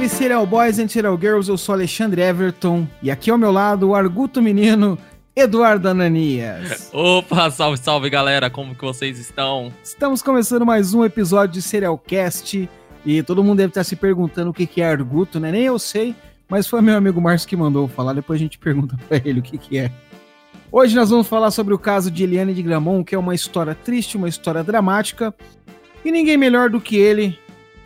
salve Serial Boys and Serial Girls, eu sou Alexandre Everton e aqui ao meu lado o arguto menino Eduardo Ananias. Opa, salve, salve galera, como que vocês estão? Estamos começando mais um episódio de Serialcast e todo mundo deve estar se perguntando o que é arguto, né? Nem eu sei, mas foi meu amigo Márcio que mandou falar, depois a gente pergunta para ele o que que é. Hoje nós vamos falar sobre o caso de Eliane de Gramont, que é uma história triste, uma história dramática, e ninguém melhor do que ele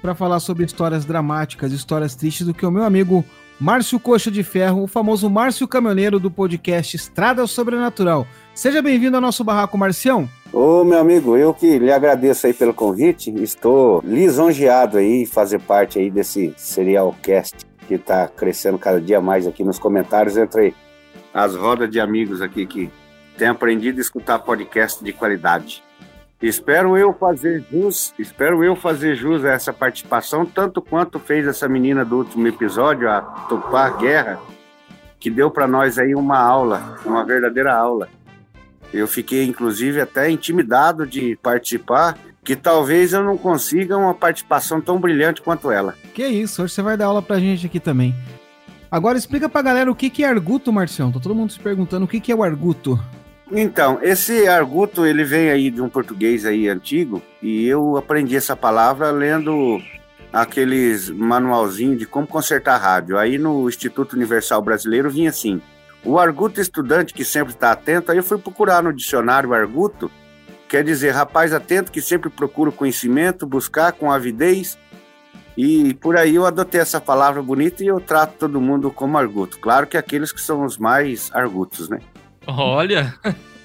para falar sobre histórias dramáticas, histórias tristes do que o meu amigo Márcio Coxa de Ferro, o famoso Márcio Caminhoneiro do podcast Estrada Sobrenatural. Seja bem-vindo ao nosso barraco, Marcião. Ô, meu amigo, eu que lhe agradeço aí pelo convite. Estou lisonjeado aí fazer parte aí desse serial cast que está crescendo cada dia mais aqui nos comentários entre as rodas de amigos aqui que têm aprendido a escutar podcast de qualidade. Espero eu fazer jus, espero eu fazer jus a essa participação, tanto quanto fez essa menina do último episódio, a Tupá Guerra, que deu para nós aí uma aula, uma verdadeira aula. Eu fiquei, inclusive, até intimidado de participar, que talvez eu não consiga uma participação tão brilhante quanto ela. Que isso, hoje você vai dar aula pra gente aqui também. Agora explica pra galera o que, que é arguto, Marcião. Tá todo mundo se perguntando o que, que é o arguto. Então, esse arguto, ele vem aí de um português aí antigo, e eu aprendi essa palavra lendo aqueles manualzinhos de como consertar rádio. Aí no Instituto Universal Brasileiro vinha assim, o arguto estudante que sempre está atento, aí eu fui procurar no dicionário arguto, quer dizer, rapaz atento que sempre procura conhecimento, buscar com avidez, e por aí eu adotei essa palavra bonita e eu trato todo mundo como arguto. Claro que aqueles que são os mais argutos, né? Olha!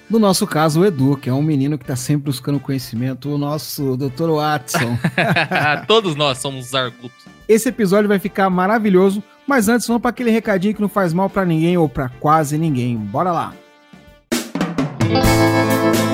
No nosso caso, o Edu, que é um menino que está sempre buscando conhecimento, o nosso Dr. Watson. Todos nós somos argutos. Esse episódio vai ficar maravilhoso, mas antes vamos para aquele recadinho que não faz mal para ninguém ou para quase ninguém. Bora lá! O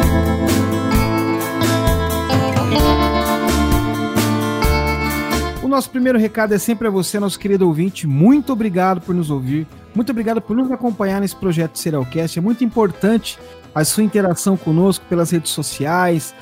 nosso primeiro recado é sempre a você, nosso querido ouvinte. Muito obrigado por nos ouvir. Muito obrigado por nos acompanhar nesse projeto Serialcast. É muito importante a sua interação conosco pelas redes sociais,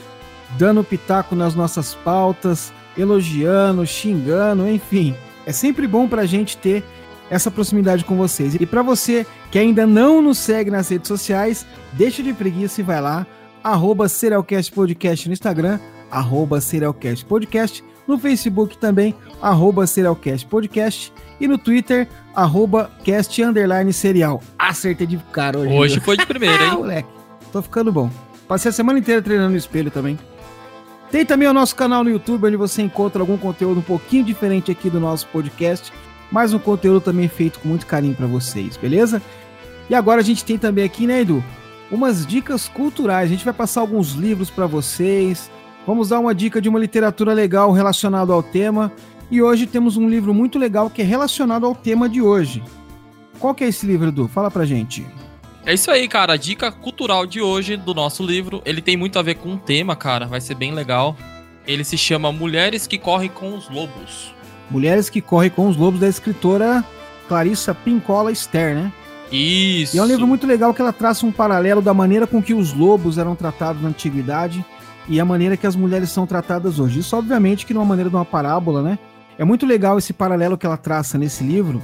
dando pitaco nas nossas pautas, elogiando, xingando, enfim. É sempre bom para a gente ter essa proximidade com vocês. E para você que ainda não nos segue nas redes sociais, deixa de preguiça e vai lá, arroba Serialcast Podcast no Instagram, arroba Serialcast Podcast no Facebook também, arroba Serialcast Podcast. E no Twitter, arroba cast underline serial. Acertei de cara hoje. Hoje foi de primeira, hein? moleque, tô ficando bom. Passei a semana inteira treinando no espelho também. Tem também o nosso canal no YouTube, onde você encontra algum conteúdo um pouquinho diferente aqui do nosso podcast, mas um conteúdo também feito com muito carinho para vocês, beleza? E agora a gente tem também aqui, né, Edu, umas dicas culturais. A gente vai passar alguns livros para vocês, Vamos dar uma dica de uma literatura legal relacionada ao tema. E hoje temos um livro muito legal que é relacionado ao tema de hoje. Qual que é esse livro, Edu? Fala pra gente. É isso aí, cara. A dica cultural de hoje do nosso livro. Ele tem muito a ver com o tema, cara. Vai ser bem legal. Ele se chama Mulheres que Correm com os Lobos. Mulheres que Correm com os Lobos, da escritora Clarissa Pincola Ster, né? Isso. E é um livro muito legal que ela traça um paralelo da maneira com que os lobos eram tratados na antiguidade e a maneira que as mulheres são tratadas hoje. Isso, obviamente, que numa maneira de uma parábola, né? É muito legal esse paralelo que ela traça nesse livro,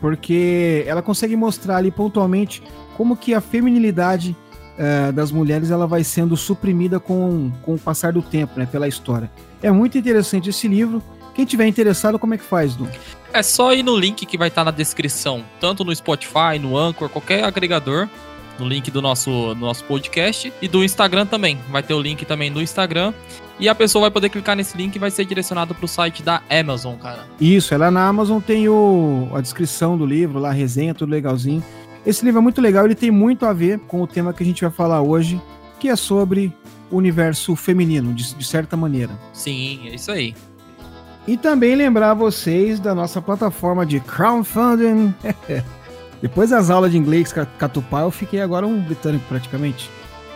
porque ela consegue mostrar ali pontualmente como que a feminilidade uh, das mulheres ela vai sendo suprimida com, com o passar do tempo, né? Pela história. É muito interessante esse livro. Quem tiver interessado, como é que faz, Du? É só ir no link que vai estar na descrição, tanto no Spotify, no Anchor, qualquer agregador no link do nosso, do nosso podcast e do Instagram também. Vai ter o link também do Instagram. E a pessoa vai poder clicar nesse link e vai ser direcionado para o site da Amazon, cara. Isso, ela na Amazon tem o, a descrição do livro, lá a resenha, tudo legalzinho. Esse livro é muito legal, ele tem muito a ver com o tema que a gente vai falar hoje, que é sobre o universo feminino, de, de certa maneira. Sim, é isso aí. E também lembrar vocês da nossa plataforma de crowdfunding. Depois das aulas de inglês catupá, eu fiquei agora um britânico praticamente.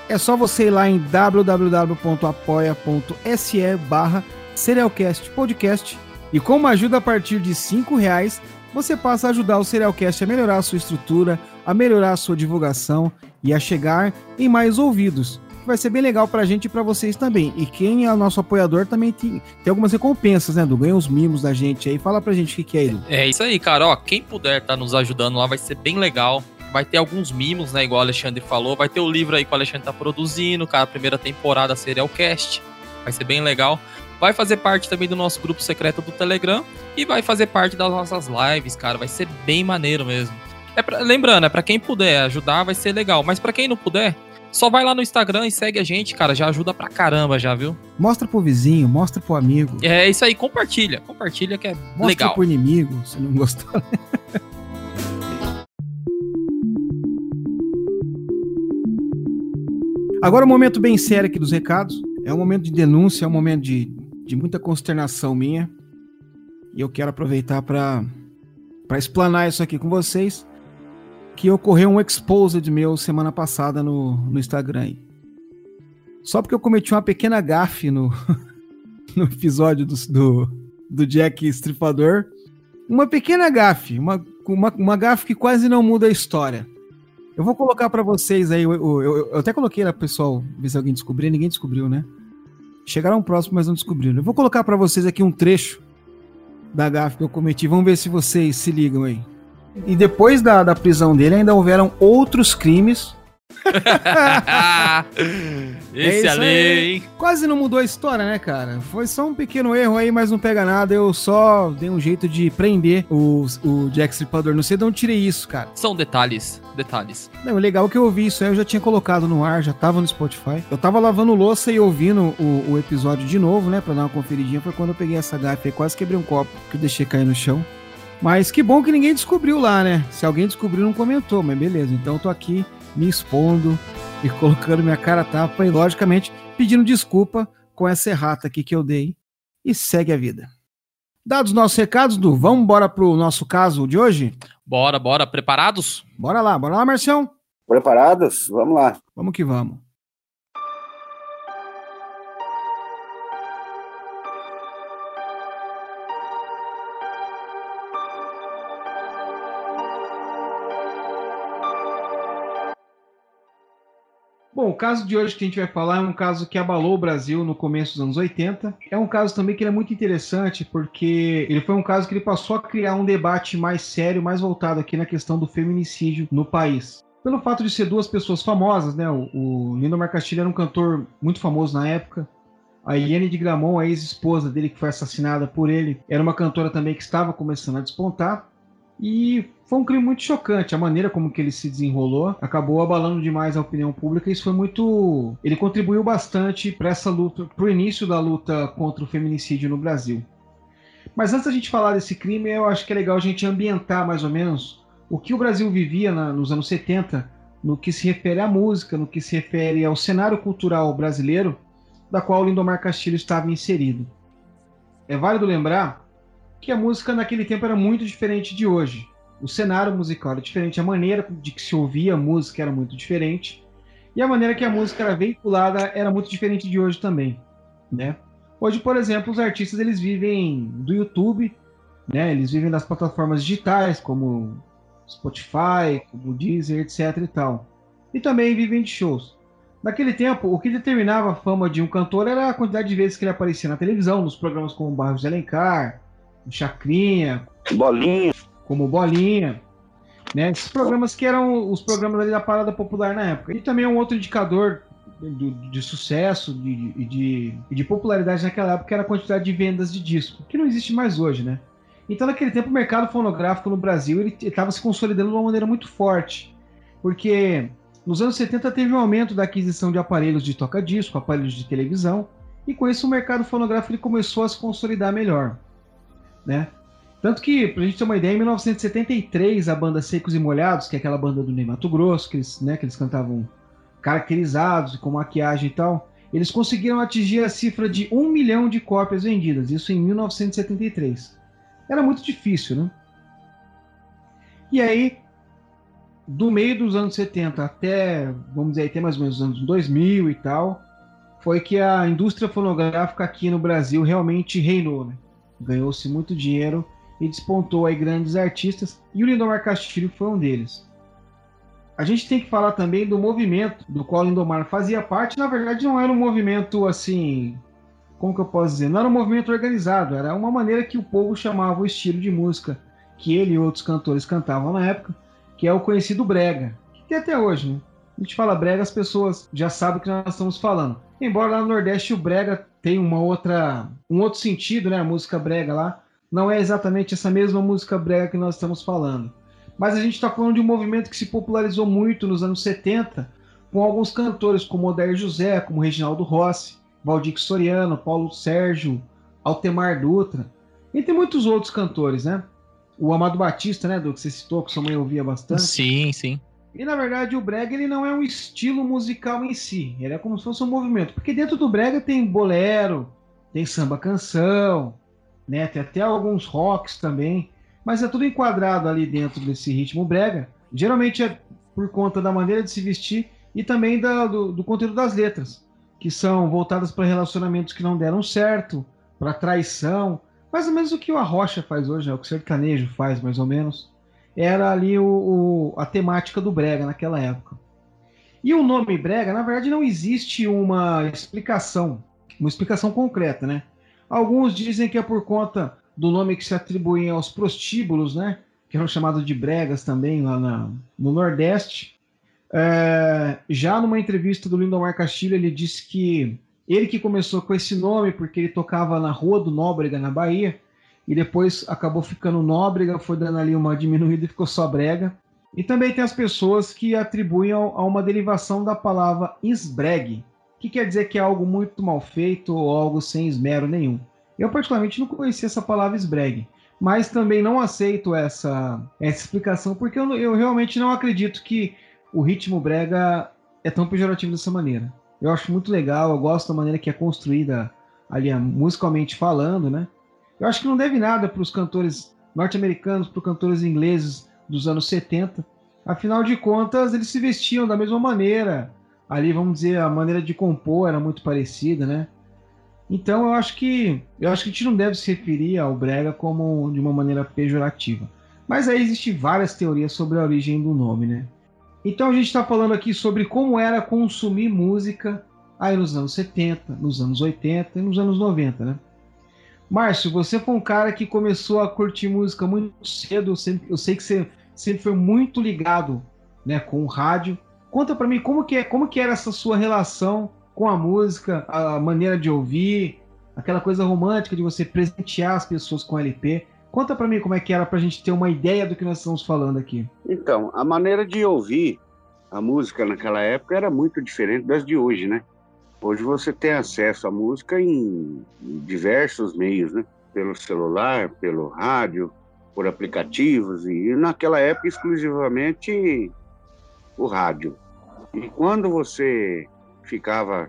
É só você ir lá em www.apoia.se barra Serialcast Podcast e com uma ajuda a partir de cinco reais, você passa a ajudar o Serialcast a melhorar a sua estrutura, a melhorar a sua divulgação e a chegar em mais ouvidos. Vai ser bem legal pra gente e pra vocês também. E quem é nosso apoiador também tem, tem algumas recompensas, né, Du? Ganha uns mimos da gente aí. Fala pra gente o que, que é, Edu. É isso aí, cara. Ó, quem puder tá nos ajudando lá vai ser bem legal. Vai ter alguns mimos, né? Igual o Alexandre falou. Vai ter o livro aí que o Alexandre tá produzindo, cara. A primeira temporada Serial Cast. Vai ser bem legal. Vai fazer parte também do nosso grupo secreto do Telegram. E vai fazer parte das nossas lives, cara. Vai ser bem maneiro mesmo. É pra, lembrando, é para quem puder ajudar, vai ser legal. Mas para quem não puder, só vai lá no Instagram e segue a gente, cara. Já ajuda pra caramba, já, viu? Mostra pro vizinho, mostra pro amigo. É isso aí, compartilha. Compartilha que é Mostra legal. pro inimigo, se não gostar. Agora um momento bem sério aqui dos recados. É um momento de denúncia, é um momento de, de muita consternação minha. E eu quero aproveitar para para explanar isso aqui com vocês. Que ocorreu um exposed meu semana passada no, no Instagram. aí. Só porque eu cometi uma pequena gafe no, no episódio do, do, do Jack Estripador. Uma pequena gafe, uma, uma, uma gafe que quase não muda a história. Eu vou colocar pra vocês aí, eu, eu- eu- eu até coloquei lá pro pessoal ver se alguém descobriu, ninguém descobriu, né? Chegaram próximo, mas não descobriram. Eu vou colocar pra vocês aqui um trecho da gafe que eu cometi. Vamos ver se vocês se ligam aí. E depois da, da prisão dele, ainda houveram outros crimes. Esse É ali, aí. hein? Quase não mudou a história, né, cara? Foi só um pequeno erro aí, mas não pega nada. Eu só dei um jeito de prender o, o Jack Stripador. Não sei de onde tirei isso, cara. São detalhes, detalhes. Não, o legal é que eu ouvi isso aí, eu já tinha colocado no ar, já tava no Spotify. Eu tava lavando louça e ouvindo o, o episódio de novo, né, pra dar uma conferidinha. Foi quando eu peguei essa gafe aí, quase quebrei um copo que eu deixei cair no chão. Mas que bom que ninguém descobriu lá, né? Se alguém descobriu, não comentou, mas beleza. Então eu tô aqui me expondo e colocando minha cara a tapa e, logicamente, pedindo desculpa com essa errata aqui que eu dei. E segue a vida. Dados os nossos recados, Du, vamos embora pro nosso caso de hoje? Bora, bora. Preparados? Bora lá, bora lá, Marcião. Preparados? Vamos lá. Vamos que vamos. O caso de hoje que a gente vai falar é um caso que abalou o Brasil no começo dos anos 80. É um caso também que é muito interessante porque ele foi um caso que ele passou a criar um debate mais sério, mais voltado aqui na questão do feminicídio no país. Pelo fato de ser duas pessoas famosas, né? O, o Lindomar Castilho era um cantor muito famoso na época. A Iene de Gramont, a ex-esposa dele que foi assassinada por ele, era uma cantora também que estava começando a despontar. E foi um crime muito chocante. A maneira como que ele se desenrolou acabou abalando demais a opinião pública. Isso foi muito. Ele contribuiu bastante para essa luta, para o início da luta contra o feminicídio no Brasil. Mas antes da gente falar desse crime, eu acho que é legal a gente ambientar mais ou menos o que o Brasil vivia na- nos anos 70, no que se refere à música, no que se refere ao cenário cultural brasileiro, da qual o Lindomar Castilho estava inserido. É válido lembrar que a música naquele tempo era muito diferente de hoje. O cenário musical era diferente, a maneira de que se ouvia a música era muito diferente, e a maneira que a música era veiculada era muito diferente de hoje também, né? Hoje, por exemplo, os artistas eles vivem do YouTube, né? Eles vivem das plataformas digitais como Spotify, como Deezer, etc e tal. E também vivem de shows. Naquele tempo, o que determinava a fama de um cantor era a quantidade de vezes que ele aparecia na televisão, nos programas como Barros de Alencar, Chacrinha, Bolinha. como Bolinha, né? Esses programas que eram os programas da parada popular na época. E também um outro indicador de, de sucesso e de, de, de popularidade naquela época era a quantidade de vendas de disco, que não existe mais hoje, né? Então, naquele tempo, o mercado fonográfico no Brasil ele estava se consolidando de uma maneira muito forte, porque nos anos 70 teve um aumento da aquisição de aparelhos de toca-disco, aparelhos de televisão, e com isso o mercado fonográfico ele começou a se consolidar melhor, né? Tanto que, pra gente ter uma ideia, em 1973, a banda Secos e Molhados, que é aquela banda do Ney Mato Grosso, que eles, né, que eles cantavam caracterizados, com maquiagem e tal, eles conseguiram atingir a cifra de um milhão de cópias vendidas, isso em 1973. Era muito difícil, né? E aí, do meio dos anos 70 até, vamos dizer, até mais ou menos os anos 2000 e tal, foi que a indústria fonográfica aqui no Brasil realmente reinou, né? Ganhou-se muito dinheiro e despontou aí grandes artistas, e o Lindomar Castilho foi um deles. a gente tem que falar também do movimento do qual o Lindomar fazia parte. Na verdade, não era um movimento assim. Como que eu posso dizer? Não era um movimento organizado, era uma maneira que o povo chamava o estilo de música que ele e outros cantores cantavam na época, que é o conhecido brega, que tem até hoje, né? A gente fala brega, as pessoas já sabem o que nós estamos falando. Embora lá no Nordeste o brega tenha uma outra, um outro sentido, né? A música brega lá não é exatamente essa mesma música brega que nós estamos falando. Mas a gente está falando de um movimento que se popularizou muito nos anos 70, com alguns cantores como Odair José, como Reginaldo Rossi, Valdir Soriano, Paulo Sérgio, Altemar Dutra, e tem muitos outros cantores, né? O Amado Batista, né, do que você citou, que sua mãe ouvia bastante. Sim, sim. E na verdade o brega ele não é um estilo musical em si, ele é como se fosse um movimento, porque dentro do brega tem bolero, tem samba canção, né, tem até alguns rocks também mas é tudo enquadrado ali dentro desse ritmo brega. Geralmente é por conta da maneira de se vestir e também da, do, do conteúdo das letras, que são voltadas para relacionamentos que não deram certo, para traição, mais ou menos o que o Arrocha faz hoje, né? o que o sertanejo faz, mais ou menos. Era ali o, o, a temática do brega naquela época. E o nome brega, na verdade, não existe uma explicação, uma explicação concreta, né? Alguns dizem que é por conta do nome que se atribuem aos prostíbulos, né? Que eram chamados de bregas também lá na, no Nordeste. É, já numa entrevista do Lindomar Castilho, ele disse que ele que começou com esse nome porque ele tocava na Rua do Nóbrega, na Bahia, e depois acabou ficando Nóbrega, foi dando ali uma diminuída e ficou só Brega. E também tem as pessoas que atribuem a uma derivação da palavra esbregue, que quer dizer que é algo muito mal feito ou algo sem esmero nenhum. Eu, particularmente, não conhecia essa palavra esbregue, mas também não aceito essa, essa explicação, porque eu, eu realmente não acredito que o ritmo brega é tão pejorativo dessa maneira. Eu acho muito legal, eu gosto da maneira que é construída ali, musicalmente falando, né? Eu acho que não deve nada para os cantores norte-americanos, para os cantores ingleses dos anos 70. Afinal de contas, eles se vestiam da mesma maneira. Ali, vamos dizer, a maneira de compor era muito parecida, né? Então eu acho que eu acho que a gente não deve se referir ao brega como de uma maneira pejorativa. Mas aí existem várias teorias sobre a origem do nome, né? Então a gente está falando aqui sobre como era consumir música aí nos anos 70, nos anos 80 e nos anos 90, né? Márcio, você foi um cara que começou a curtir música muito cedo, eu, sempre, eu sei que você sempre foi muito ligado né, com o rádio. Conta para mim como que, é, como que era essa sua relação com a música, a maneira de ouvir, aquela coisa romântica de você presentear as pessoas com LP. Conta para mim como é que era para a gente ter uma ideia do que nós estamos falando aqui. Então, a maneira de ouvir a música naquela época era muito diferente das de hoje, né? Hoje você tem acesso à música em diversos meios, né? Pelo celular, pelo rádio, por aplicativos e naquela época exclusivamente o rádio. E quando você ficava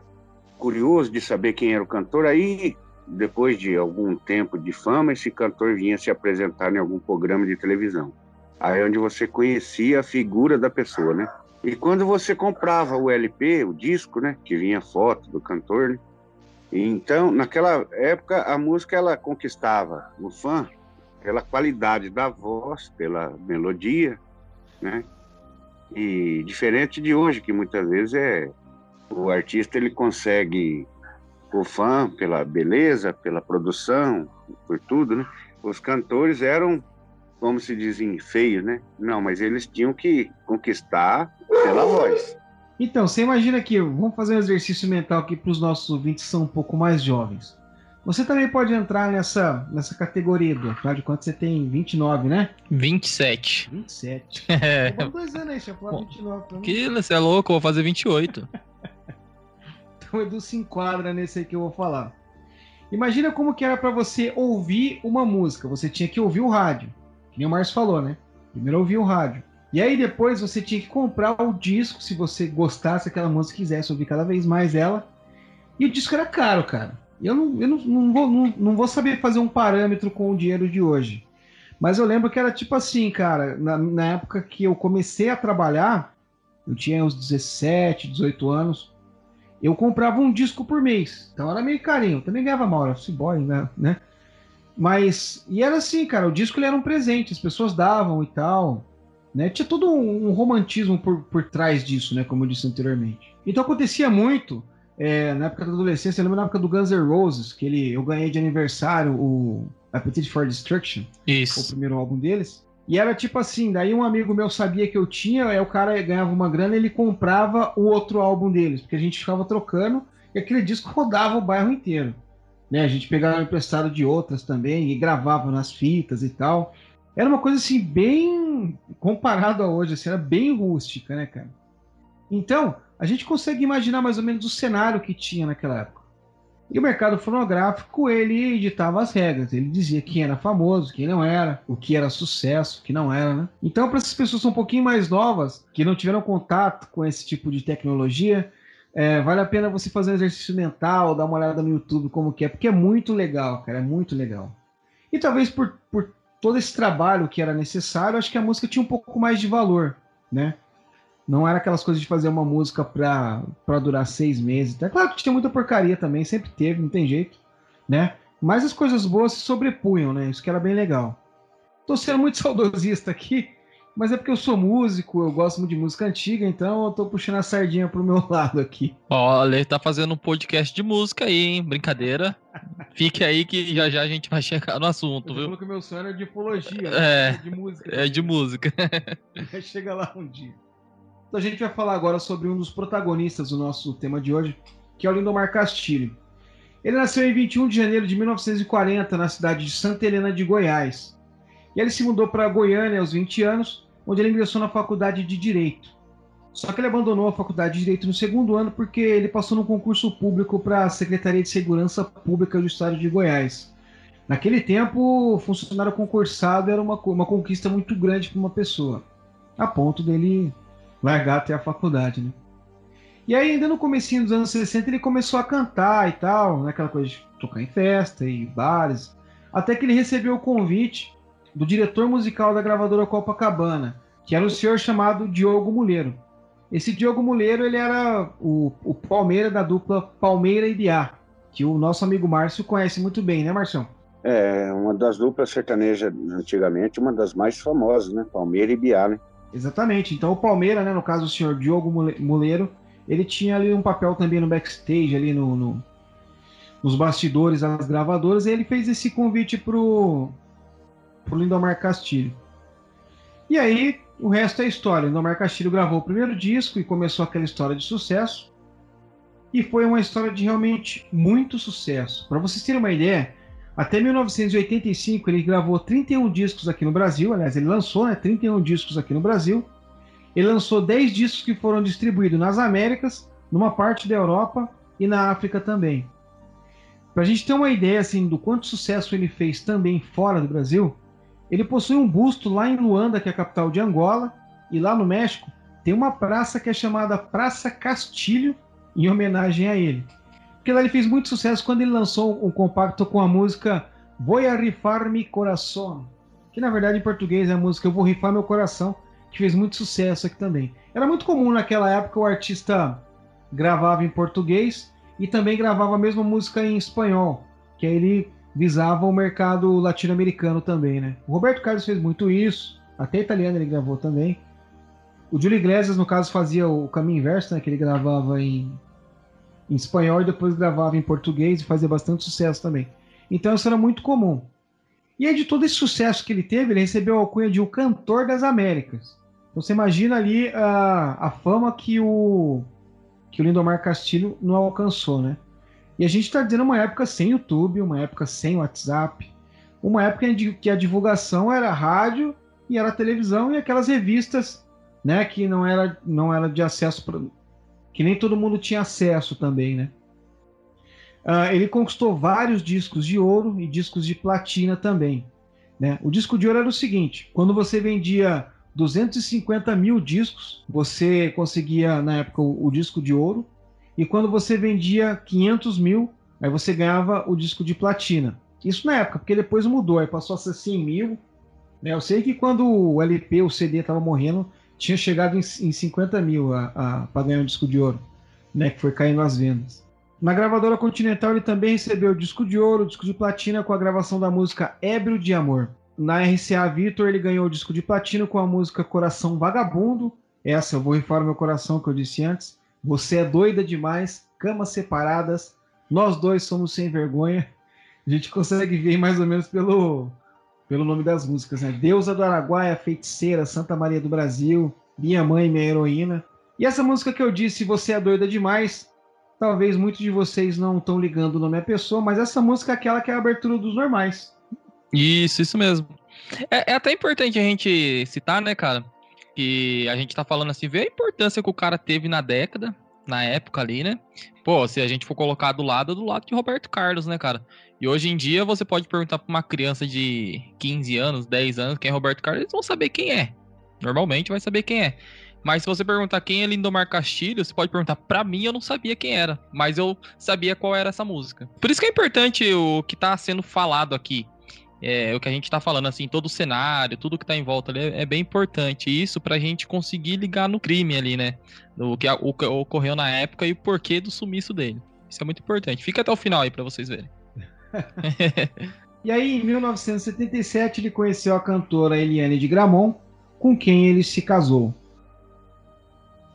curioso de saber quem era o cantor. Aí, depois de algum tempo de fama, esse cantor vinha se apresentar em algum programa de televisão. Aí é onde você conhecia a figura da pessoa, né? E quando você comprava o LP, o disco, né, que vinha foto do cantor, né? Então, naquela época, a música ela conquistava o fã pela qualidade da voz, pela melodia, né? E diferente de hoje, que muitas vezes é o artista ele consegue o fã pela beleza, pela produção, por tudo, né? Os cantores eram, como se dizem, feios, né? Não, mas eles tinham que conquistar pela voz. Então, você imagina aqui, vamos fazer um exercício mental aqui para os nossos ouvintes que são um pouco mais jovens. Você também pode entrar nessa, nessa categoria, do, afinal de contas você tem 29, né? 27. 27. É. dois anos aí, você falar 29 Que você é louco, eu vou fazer 28. o Edu se enquadra nesse aí que eu vou falar. Imagina como que era para você ouvir uma música. Você tinha que ouvir o rádio. Que nem o Márcio falou, né? Primeiro ouvir o rádio. E aí depois você tinha que comprar o disco se você gostasse daquela música quisesse ouvir cada vez mais ela. E o disco era caro, cara. Eu não, eu não, não, vou, não, não vou saber fazer um parâmetro com o dinheiro de hoje. Mas eu lembro que era tipo assim, cara, na, na época que eu comecei a trabalhar, eu tinha uns 17, 18 anos, eu comprava um disco por mês. Então era meio carinho. também ganhava mal, era boy, né? né? Mas, e era assim, cara, o disco ele era um presente, as pessoas davam e tal. Né? Tinha todo um, um romantismo por, por trás disso, né? Como eu disse anteriormente. Então acontecia muito é, na época da adolescência, eu lembro na época do Guns N' Roses, que ele, eu ganhei de aniversário o Appetite for Destruction, Isso. o primeiro álbum deles. E era tipo assim, daí um amigo meu sabia que eu tinha, aí o cara ganhava uma grana e ele comprava o outro álbum deles, porque a gente ficava trocando e aquele disco rodava o bairro inteiro. Né? A gente pegava emprestado de outras também e gravava nas fitas e tal. Era uma coisa assim, bem comparado a hoje, assim, era bem rústica, né, cara? Então, a gente consegue imaginar mais ou menos o cenário que tinha naquela época. E o mercado fonográfico, ele editava as regras, ele dizia quem era famoso, quem não era, o que era sucesso, o que não era, né? Então, para essas pessoas um pouquinho mais novas, que não tiveram contato com esse tipo de tecnologia, é, vale a pena você fazer um exercício mental, dar uma olhada no YouTube como que é, porque é muito legal, cara, é muito legal. E talvez por, por todo esse trabalho que era necessário, acho que a música tinha um pouco mais de valor, né? Não era aquelas coisas de fazer uma música pra, pra durar seis meses. É claro que tinha muita porcaria também, sempre teve, não tem jeito, né? Mas as coisas boas se sobrepunham, né? Isso que era bem legal. Tô sendo muito saudosista aqui, mas é porque eu sou músico, eu gosto muito de música antiga, então eu tô puxando a sardinha pro meu lado aqui. Olha, ele tá fazendo um podcast de música aí, hein? Brincadeira. Fique aí que já já a gente vai chegar no assunto, Você viu? falou que o meu sonho era de ufologia, É, né? de música. É de música. Chega lá um dia. Então a gente vai falar agora sobre um dos protagonistas do nosso tema de hoje, que é o Lindomar Castilho. Ele nasceu em 21 de janeiro de 1940 na cidade de Santa Helena de Goiás. E ele se mudou para Goiânia aos 20 anos, onde ele ingressou na faculdade de Direito. Só que ele abandonou a faculdade de Direito no segundo ano porque ele passou no concurso público para a Secretaria de Segurança Pública do Estado de Goiás. Naquele tempo, funcionário concursado era uma, uma conquista muito grande para uma pessoa, a ponto dele largar até a faculdade, né? E aí, ainda no comecinho dos anos 60, ele começou a cantar e tal, naquela coisa de tocar em festa e bares, até que ele recebeu o convite do diretor musical da gravadora Copacabana, que era o senhor chamado Diogo Muleiro. Esse Diogo Muleiro, ele era o, o Palmeira da dupla Palmeira e Biá, que o nosso amigo Márcio conhece muito bem, né, Marcião? É, uma das duplas sertanejas antigamente, uma das mais famosas, né? Palmeira e Biá, né? Exatamente. Então o Palmeira, né, no caso o senhor Diogo Mule- Muleiro, ele tinha ali um papel também no backstage, ali no, no- nos bastidores das gravadoras, e ele fez esse convite pro, pro Lindomar Castilho. E aí, o resto é história. O Lindomar Castilho gravou o primeiro disco e começou aquela história de sucesso. E foi uma história de realmente muito sucesso. Para vocês terem uma ideia, até 1985 ele gravou 31 discos aqui no Brasil, aliás, ele lançou né, 31 discos aqui no Brasil. Ele lançou 10 discos que foram distribuídos nas Américas, numa parte da Europa e na África também. Para a gente ter uma ideia assim do quanto sucesso ele fez também fora do Brasil, ele possui um busto lá em Luanda, que é a capital de Angola, e lá no México tem uma praça que é chamada Praça Castilho, em homenagem a ele. Porque lá ele fez muito sucesso quando ele lançou um compacto com a música Voy a rifar mi corazón, que na verdade em português é a música Eu Vou Rifar Meu Coração, que fez muito sucesso aqui também. Era muito comum naquela época o artista gravava em português e também gravava a mesma música em espanhol, que aí ele visava o mercado latino-americano também, né? O Roberto Carlos fez muito isso, até italiano ele gravou também. O Júlio Iglesias, no caso, fazia o caminho inverso, né? Que ele gravava em, em espanhol e depois gravava em português e fazia bastante sucesso também. Então isso era muito comum. E aí, de todo esse sucesso que ele teve, ele recebeu a alcunha de o cantor das Américas. Então você imagina ali a, a fama que o, que o Lindomar Castilho não alcançou, né? E a gente está dizendo uma época sem YouTube, uma época sem WhatsApp, uma época em que a divulgação era rádio e era televisão e aquelas revistas, né, que não era, não era de acesso que nem todo mundo tinha acesso também, né? Uh, ele conquistou vários discos de ouro e discos de platina também. Né? O disco de ouro era o seguinte: quando você vendia 250 mil discos, você conseguia, na época, o, o disco de ouro, e quando você vendia 500 mil, aí você ganhava o disco de platina. Isso na época, porque depois mudou, aí passou a ser 100 mil. Né? Eu sei que quando o LP, o CD estava morrendo, tinha chegado em, em 50 mil para ganhar um disco de ouro, né? que foi caindo as vendas. Na gravadora Continental ele também recebeu o disco de ouro, o disco de platina com a gravação da música Ébrio de Amor. Na RCA Vitor ele ganhou o disco de platino com a música Coração Vagabundo. Essa eu vou rifar o meu coração que eu disse antes. Você é doida demais, camas separadas, nós dois somos sem vergonha. A gente consegue ver mais ou menos pelo, pelo nome das músicas, né? Deusa do Araguaia, Feiticeira, Santa Maria do Brasil, Minha Mãe, Minha Heroína. E essa música que eu disse, Você é Doida Demais, talvez muitos de vocês não estão ligando o nome à pessoa, mas essa música é aquela que é a abertura dos normais. Isso, isso mesmo. É, é até importante a gente citar, né, cara? Que a gente tá falando assim, ver a importância que o cara teve na década, na época ali, né? Pô, se a gente for colocar do lado, do lado de Roberto Carlos, né, cara? E hoje em dia você pode perguntar pra uma criança de 15 anos, 10 anos, quem é Roberto Carlos, eles vão saber quem é. Normalmente vai saber quem é. Mas se você perguntar quem é Lindomar Castilho, você pode perguntar pra mim, eu não sabia quem era, mas eu sabia qual era essa música. Por isso que é importante o que tá sendo falado aqui. É, o que a gente tá falando, assim, todo o cenário, tudo que tá em volta ali é, é bem importante. Isso pra gente conseguir ligar no crime ali, né? O que, o que ocorreu na época e o porquê do sumiço dele. Isso é muito importante. Fica até o final aí pra vocês verem. e aí, em 1977, ele conheceu a cantora Eliane de Gramont, com quem ele se casou.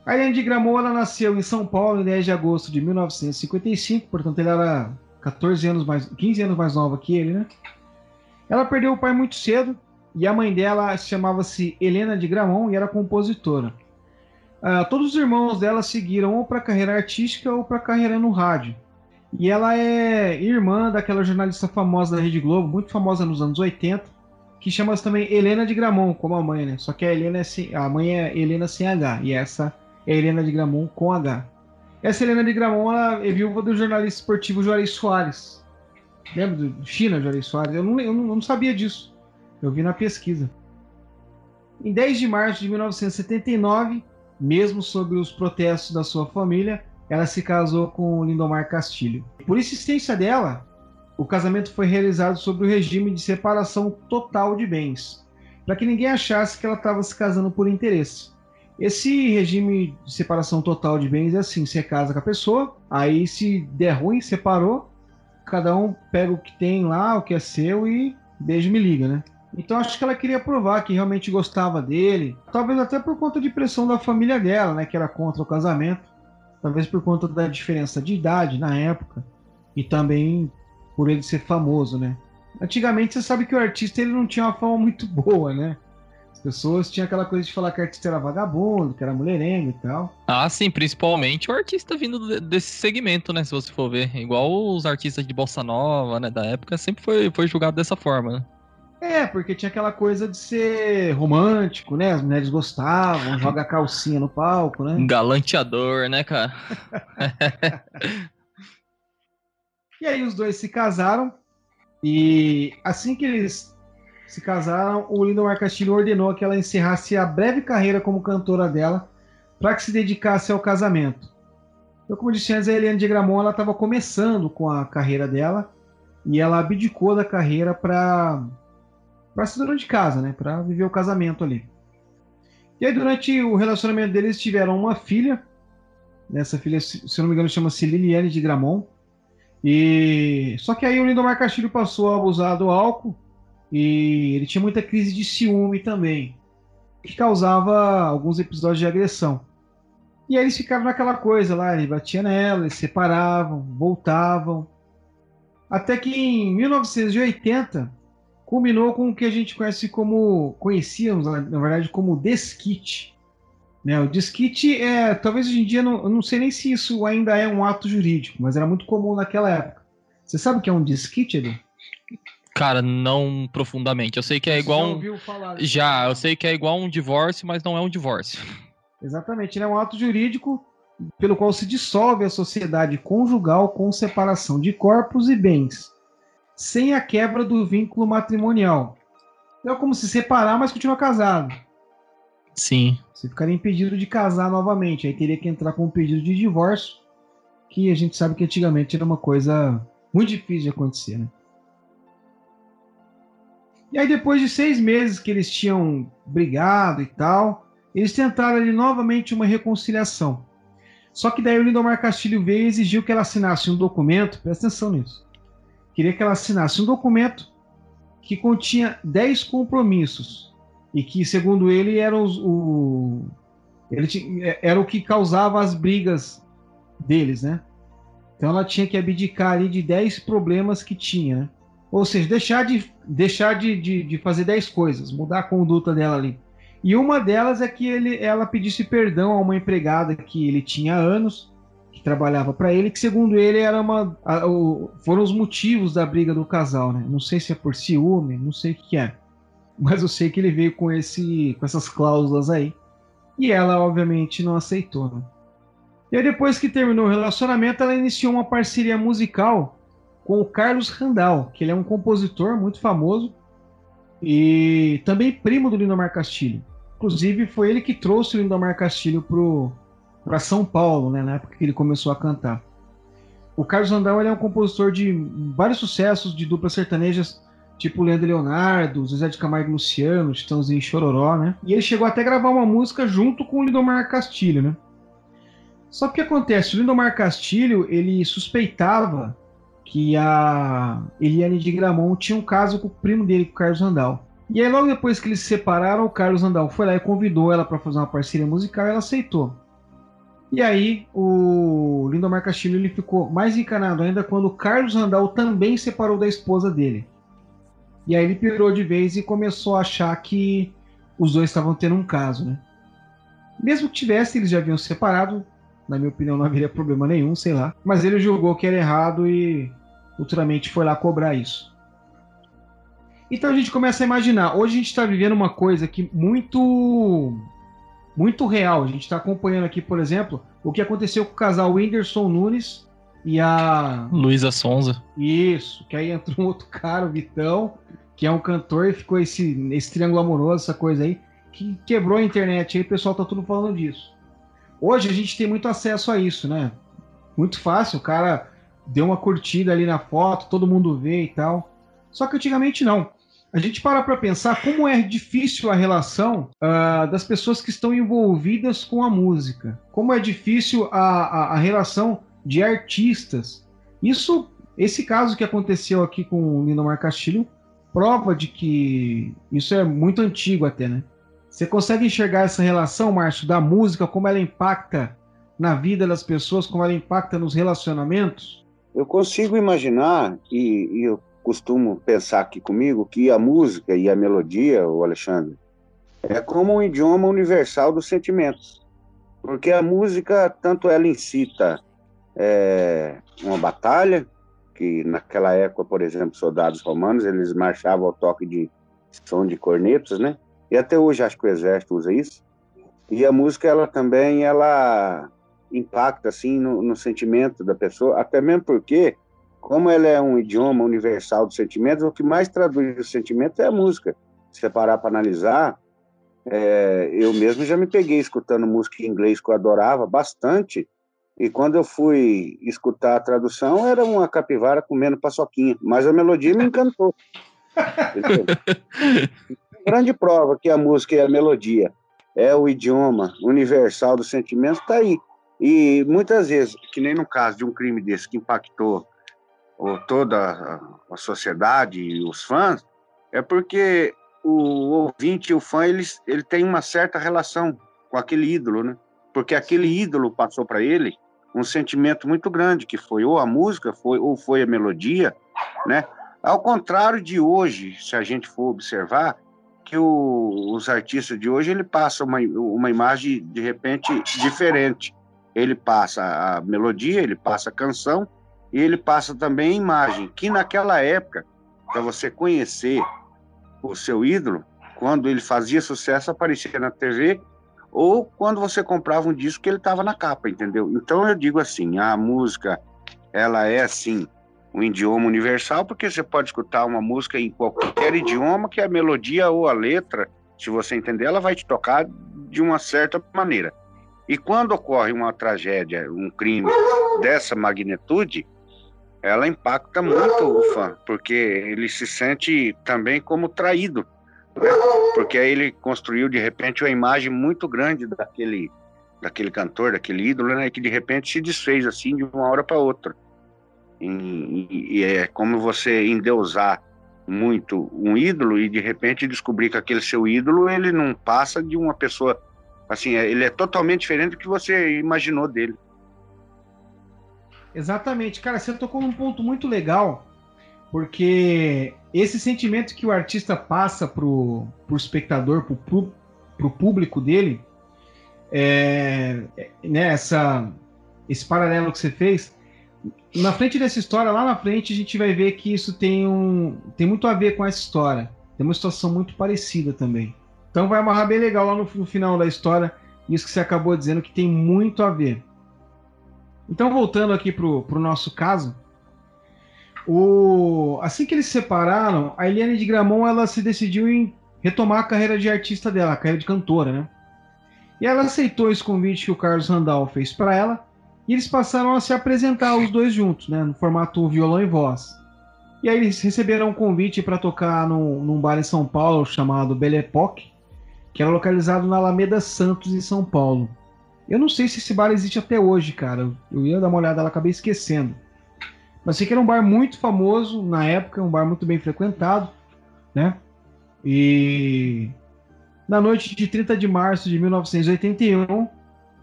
A Eliane de Gramont ela nasceu em São Paulo em 10 de agosto de 1955, portanto ele era 14 anos mais, 15 anos mais nova que ele, né? Ela perdeu o pai muito cedo e a mãe dela chamava-se Helena de Gramont e era compositora. Uh, todos os irmãos dela seguiram ou para a carreira artística ou para a carreira no rádio. E ela é irmã daquela jornalista famosa da Rede Globo, muito famosa nos anos 80, que chama-se também Helena de Gramont, como a mãe, né? Só que a, Helena é sem, a mãe é Helena sem H, e essa é Helena de Gramont com H. Essa Helena de Gramont ela é viúva do jornalista esportivo Juarez Soares. Lembra do China, Juarez Soares? Eu não, eu não, eu não sabia disso. Eu vi na pesquisa. Em 10 de março de 1979, mesmo sobre os protestos da sua família, ela se casou com Lindomar Castilho. Por insistência dela, o casamento foi realizado sob o regime de separação total de bens, para que ninguém achasse que ela estava se casando por interesse. Esse regime de separação total de bens é assim: você casa com a pessoa, aí se der ruim, separou, cada um pega o que tem lá, o que é seu e beijo me liga, né? Então acho que ela queria provar que realmente gostava dele, talvez até por conta de pressão da família dela, né, que era contra o casamento, talvez por conta da diferença de idade na época e também por ele ser famoso, né? Antigamente você sabe que o artista ele não tinha uma fama muito boa, né? Pessoas tinham aquela coisa de falar que o artista era vagabundo, que era mulherengo e tal. Ah, sim, principalmente o artista vindo desse segmento, né? Se você for ver. Igual os artistas de Bossa Nova, né? Da época, sempre foi, foi julgado dessa forma, né? É, porque tinha aquela coisa de ser romântico, né? As mulheres gostavam, joga calcinha no palco, né? Galanteador, né, cara? e aí os dois se casaram. E assim que eles se casaram, o Lindomar Castilho ordenou que ela encerrasse a breve carreira como cantora dela para que se dedicasse ao casamento. Então, como disse antes, a Eliane de Gramont estava começando com a carreira dela e ela abdicou da carreira para para ser dona de casa, né, para viver o casamento ali. E aí durante o relacionamento deles tiveram uma filha, essa filha, se não me engano, chama-se Liliane de Gramont. E só que aí o Lindomar Castilho passou a abusar do álcool e ele tinha muita crise de ciúme também, que causava alguns episódios de agressão. E aí eles ficavam naquela coisa lá, ele batia nela, eles separavam, voltavam. Até que em 1980 culminou com o que a gente conhece como conhecíamos, na verdade, como desquite. Né, o desquite é, talvez hoje em dia, não, eu não sei nem se isso ainda é um ato jurídico, mas era muito comum naquela época. Você sabe o que é um desquite, Edu? Cara, não profundamente. Eu sei que é igual já um. Falar já, eu sei que é igual um divórcio, mas não é um divórcio. Exatamente, ele é um ato jurídico pelo qual se dissolve a sociedade conjugal com separação de corpos e bens, sem a quebra do vínculo matrimonial. É como se separar, mas continuar casado. Sim. Você ficaria impedido de casar novamente. Aí teria que entrar com um pedido de divórcio, que a gente sabe que antigamente era uma coisa muito difícil de acontecer, né? E aí, depois de seis meses que eles tinham brigado e tal, eles tentaram ali novamente uma reconciliação. Só que daí o Lindomar Castilho veio e exigiu que ela assinasse um documento, presta atenção nisso. Queria que ela assinasse um documento que continha 10 compromissos e que, segundo ele, era, os, o, ele tinha, é, era o que causava as brigas deles, né? Então ela tinha que abdicar ali de 10 problemas que tinha, né? Ou seja, deixar de, deixar de, de, de, fazer 10 coisas, mudar a conduta dela ali. E uma delas é que ele, ela pedisse perdão a uma empregada que ele tinha anos, que trabalhava para ele, que segundo ele era uma, a, o, foram os motivos da briga do casal, né? Não sei se é por ciúme, não sei o que é. Mas eu sei que ele veio com, esse, com essas cláusulas aí. E ela, obviamente, não aceitou. Né? E aí, depois que terminou o relacionamento, ela iniciou uma parceria musical com o Carlos Randall, que ele é um compositor muito famoso e também primo do Lindomar Castilho. Inclusive, foi ele que trouxe o Lindomar Castilho para São Paulo, né, na época que ele começou a cantar. O Carlos Randall é um compositor de vários sucessos de duplas sertanejas, tipo Leandro Leonardo, José de Camargo e Luciano, Titãozinho e Chororó, né? E ele chegou até a gravar uma música junto com o Lindomar Castilho, né? Só que o que acontece? O Lindomar Castilho, ele suspeitava que a Eliane de Gramont tinha um caso com o primo dele, com o Carlos Randall. E aí, logo depois que eles se separaram, o Carlos Randall foi lá e convidou ela para fazer uma parceria musical e ela aceitou. E aí, o Lindomar Castilho ele ficou mais encanado ainda quando o Carlos Randall também separou da esposa dele. E aí ele pirou de vez e começou a achar que os dois estavam tendo um caso, né? Mesmo que tivesse, eles já haviam separado. Na minha opinião, não haveria problema nenhum, sei lá. Mas ele julgou que era errado e futuramente foi lá cobrar isso. Então a gente começa a imaginar. Hoje a gente está vivendo uma coisa que muito muito real. A gente está acompanhando aqui, por exemplo, o que aconteceu com o casal Whindersson Nunes e a Luísa Sonza. Isso, que aí entrou um outro cara, o Vitão, que é um cantor e ficou esse, esse triângulo amoroso, essa coisa aí, que quebrou a internet aí, o pessoal tá tudo falando disso. Hoje a gente tem muito acesso a isso, né? Muito fácil, o cara deu uma curtida ali na foto, todo mundo vê e tal. Só que antigamente não. A gente para para pensar como é difícil a relação uh, das pessoas que estão envolvidas com a música. Como é difícil a, a, a, relação de artistas. Isso, esse caso que aconteceu aqui com o Lindomar Castilho, prova de que isso é muito antigo até, né? Você consegue enxergar essa relação, Márcio, da música, como ela impacta na vida das pessoas, como ela impacta nos relacionamentos? Eu consigo imaginar, e, e eu costumo pensar aqui comigo, que a música e a melodia, o Alexandre, é como um idioma universal dos sentimentos. Porque a música, tanto ela incita é, uma batalha, que naquela época, por exemplo, soldados romanos, eles marchavam ao toque de som de cornetas, né? E até hoje acho que o exército usa isso. E a música, ela também, ela impacta assim no, no, sentimento da pessoa, até mesmo porque, como ela é um idioma universal dos sentimentos, o que mais traduz o sentimento é a música. Se você parar para analisar, é, eu mesmo já me peguei escutando música em inglês que eu adorava bastante, e quando eu fui escutar a tradução, era uma capivara comendo paçoquinha, mas a melodia me encantou. grande prova que a música e a melodia é o idioma universal dos sentimentos, está aí. E muitas vezes, que nem no caso de um crime desse que impactou toda a sociedade e os fãs, é porque o ouvinte e o fã, eles, ele tem uma certa relação com aquele ídolo, né? Porque aquele ídolo passou para ele um sentimento muito grande, que foi ou a música, foi, ou foi a melodia, né? Ao contrário de hoje, se a gente for observar, que o, os artistas de hoje, ele passa uma, uma imagem, de repente, diferente ele passa a melodia, ele passa a canção e ele passa também a imagem, que naquela época, para você conhecer o seu ídolo, quando ele fazia sucesso, aparecia na TV, ou quando você comprava um disco que ele estava na capa, entendeu? Então eu digo assim, a música, ela é assim, um idioma universal, porque você pode escutar uma música em qualquer idioma que a melodia ou a letra, se você entender, ela vai te tocar de uma certa maneira. E quando ocorre uma tragédia, um crime dessa magnitude, ela impacta muito o fã, porque ele se sente também como traído, né? porque aí ele construiu de repente uma imagem muito grande daquele daquele cantor, daquele ídolo, né, que de repente se desfez assim de uma hora para outra. E, e, é como você endeusar muito um ídolo e de repente descobrir que aquele seu ídolo ele não passa de uma pessoa assim, é, ele é totalmente diferente do que você imaginou dele. Exatamente, cara, você tocou num ponto muito legal, porque esse sentimento que o artista passa pro, pro espectador, pro, pro, pro público dele, é, né, essa, esse paralelo que você fez, na frente dessa história, lá na frente, a gente vai ver que isso tem, um, tem muito a ver com essa história. Tem uma situação muito parecida também. Então vai amarrar bem legal lá no, no final da história, isso que você acabou dizendo que tem muito a ver. Então, voltando aqui pro, pro nosso caso, o, assim que eles se separaram, a Eliane de Gramont ela se decidiu em retomar a carreira de artista dela, a carreira de cantora, né? E ela aceitou esse convite que o Carlos Randall fez para ela e eles passaram a se apresentar os dois juntos, né, no formato violão e voz. E aí eles receberam um convite para tocar no, num bar em São Paulo chamado Belle Époque, que era localizado na Alameda Santos, em São Paulo. Eu não sei se esse bar existe até hoje, cara. Eu ia dar uma olhada, ela acabei esquecendo. Mas sei que era um bar muito famoso na época, um bar muito bem frequentado, né? E na noite de 30 de março de 1981,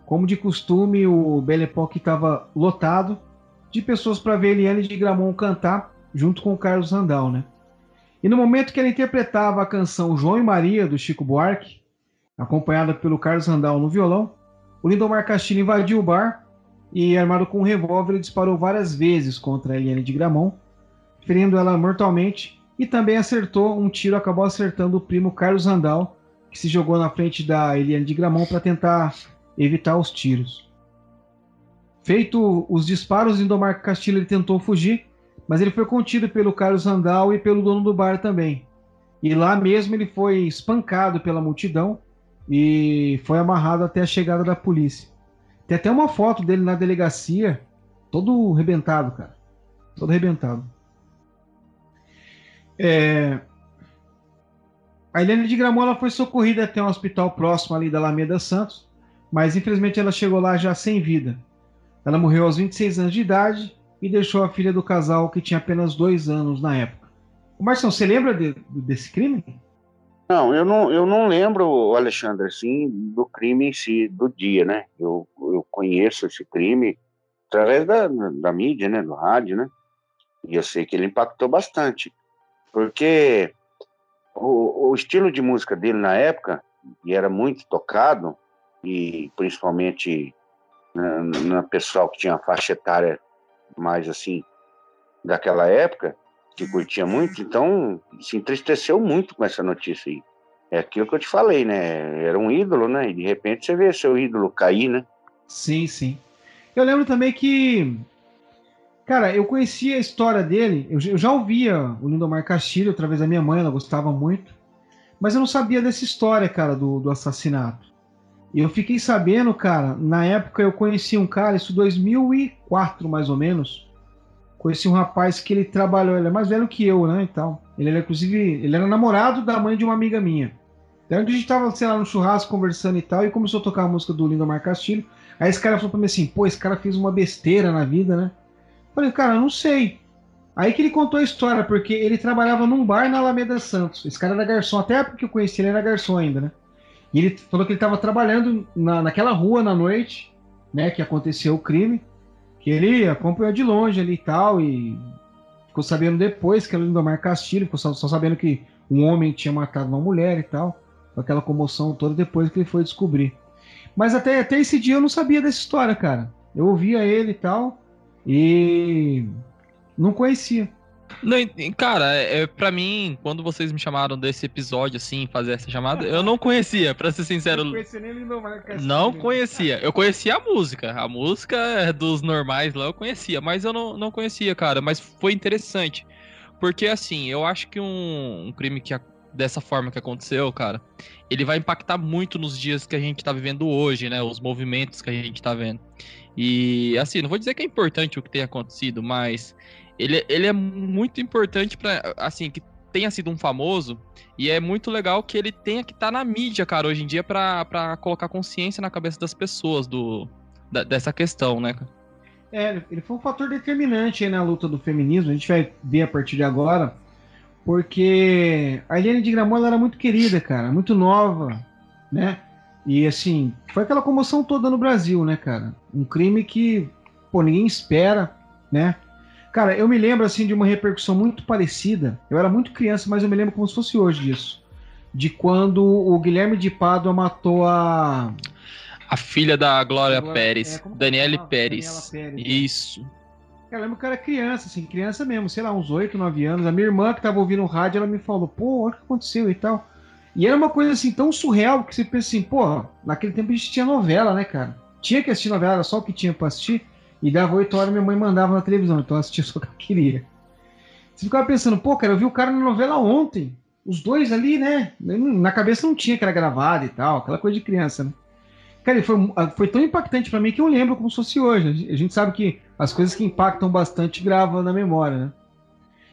como de costume, o Belle Époque estava lotado de pessoas para ver Eliane de Gramont cantar junto com o Carlos Randall, né? E no momento que ela interpretava a canção João e Maria, do Chico Buarque, acompanhada pelo Carlos Randall no violão, o Lindomar Castilho invadiu o bar e, armado com um revólver, ele disparou várias vezes contra a Eliane de Gramont, ferindo ela mortalmente, e também acertou um tiro, acabou acertando o primo Carlos Randall, que se jogou na frente da Eliane de Gramont para tentar evitar os tiros. Feito os disparos, Indomar Castilho ele tentou fugir, mas ele foi contido pelo Carlos Randall e pelo dono do bar também. E lá mesmo ele foi espancado pela multidão e foi amarrado até a chegada da polícia. Tem até uma foto dele na delegacia, todo rebentado, cara. Todo rebentado. É... A Helena de Gramola foi socorrida até um hospital próximo ali da Alameda Santos, mas infelizmente ela chegou lá já sem vida. Ela morreu aos 26 anos de idade e deixou a filha do casal que tinha apenas dois anos na época. O você lembra de, desse crime? Não, eu não, eu não lembro, Alexandre, assim, do crime em si, do dia, né? Eu, eu conheço esse crime através da, da mídia, né? Do rádio, né? E eu sei que ele impactou bastante. Porque o, o estilo de música dele na época, e era muito tocado, e principalmente na, na pessoal que tinha a faixa etária mais assim daquela época, que curtia muito, então se entristeceu muito com essa notícia aí. É aquilo que eu te falei, né? Era um ídolo, né? E de repente você vê seu ídolo cair, né? Sim, sim. Eu lembro também que. Cara, eu conhecia a história dele, eu, já ouvia o Lindomar Castilho através da minha mãe, ela gostava muito, mas eu não sabia dessa história, cara, do, do assassinato. Eu fiquei sabendo, cara, na época eu conheci um cara, isso 2004 mais ou menos. Conheci um rapaz que ele trabalhou, ele é mais velho que eu, né, e tal. Ele era inclusive, ele era namorado da mãe de uma amiga minha. Daí a gente tava, sei lá, no churrasco conversando e tal, e começou a tocar a música do Lindomar Castilho. Aí esse cara falou pra mim assim, pô, esse cara fez uma besteira na vida, né? Eu falei, cara, eu não sei. Aí que ele contou a história, porque ele trabalhava num bar na Alameda Santos. Esse cara era garçom, até porque eu conheci ele era garçom ainda, né? E ele falou que ele estava trabalhando na, naquela rua na noite, né, que aconteceu o crime, que ele acompanhou de longe ali e tal, e ficou sabendo depois que era Lindomar Castilho, ficou só, só, sabendo que um homem tinha matado uma mulher e tal, aquela comoção toda depois que ele foi descobrir. Mas até, até esse dia eu não sabia dessa história, cara. Eu ouvia ele e tal, e não conhecia. Não, cara, é, é, pra mim, quando vocês me chamaram desse episódio, assim, fazer essa chamada, eu não conhecia, pra ser sincero. Não conhecia nem Não conhecia. Eu conhecia a música. A música dos normais lá eu conhecia, mas eu não, não conhecia, cara. Mas foi interessante. Porque, assim, eu acho que um, um crime que dessa forma que aconteceu, cara, ele vai impactar muito nos dias que a gente tá vivendo hoje, né? Os movimentos que a gente tá vendo. E, assim, não vou dizer que é importante o que tem acontecido, mas ele, ele é muito importante para assim, que tenha sido um famoso. E é muito legal que ele tenha que estar tá na mídia, cara, hoje em dia, para colocar consciência na cabeça das pessoas do, da, dessa questão, né, É, ele foi um fator determinante aí na luta do feminismo. A gente vai ver a partir de agora porque a Eliane de Gramont era muito querida, cara, muito nova, né? E assim, foi aquela comoção toda no Brasil, né, cara? Um crime que, pô, ninguém espera, né? Cara, eu me lembro assim de uma repercussão muito parecida. Eu era muito criança, mas eu me lembro como se fosse hoje disso. De quando o Guilherme de Pádua matou a a filha da Glória Agora, Pérez, é, Daniele Pérez. Pérez. Né? Isso. Eu lembro que eu era criança, assim, criança mesmo, sei lá, uns 8, 9 anos. A minha irmã que tava ouvindo o rádio, ela me falou, pô, olha o que aconteceu e tal. E era uma coisa assim tão surreal que você pensa assim, pô, naquele tempo a gente tinha novela, né, cara? Tinha que assistir novela, era só o que tinha pra assistir. E dava 8 horas minha mãe mandava na televisão, então eu assistia só o que eu queria. Você ficava pensando, pô, cara, eu vi o cara na novela ontem. Os dois ali, né? Na cabeça não tinha que era gravado e tal, aquela coisa de criança, né? Cara, foi, foi tão impactante para mim que eu lembro como se fosse hoje. A gente sabe que as coisas que impactam bastante gravam na memória, né?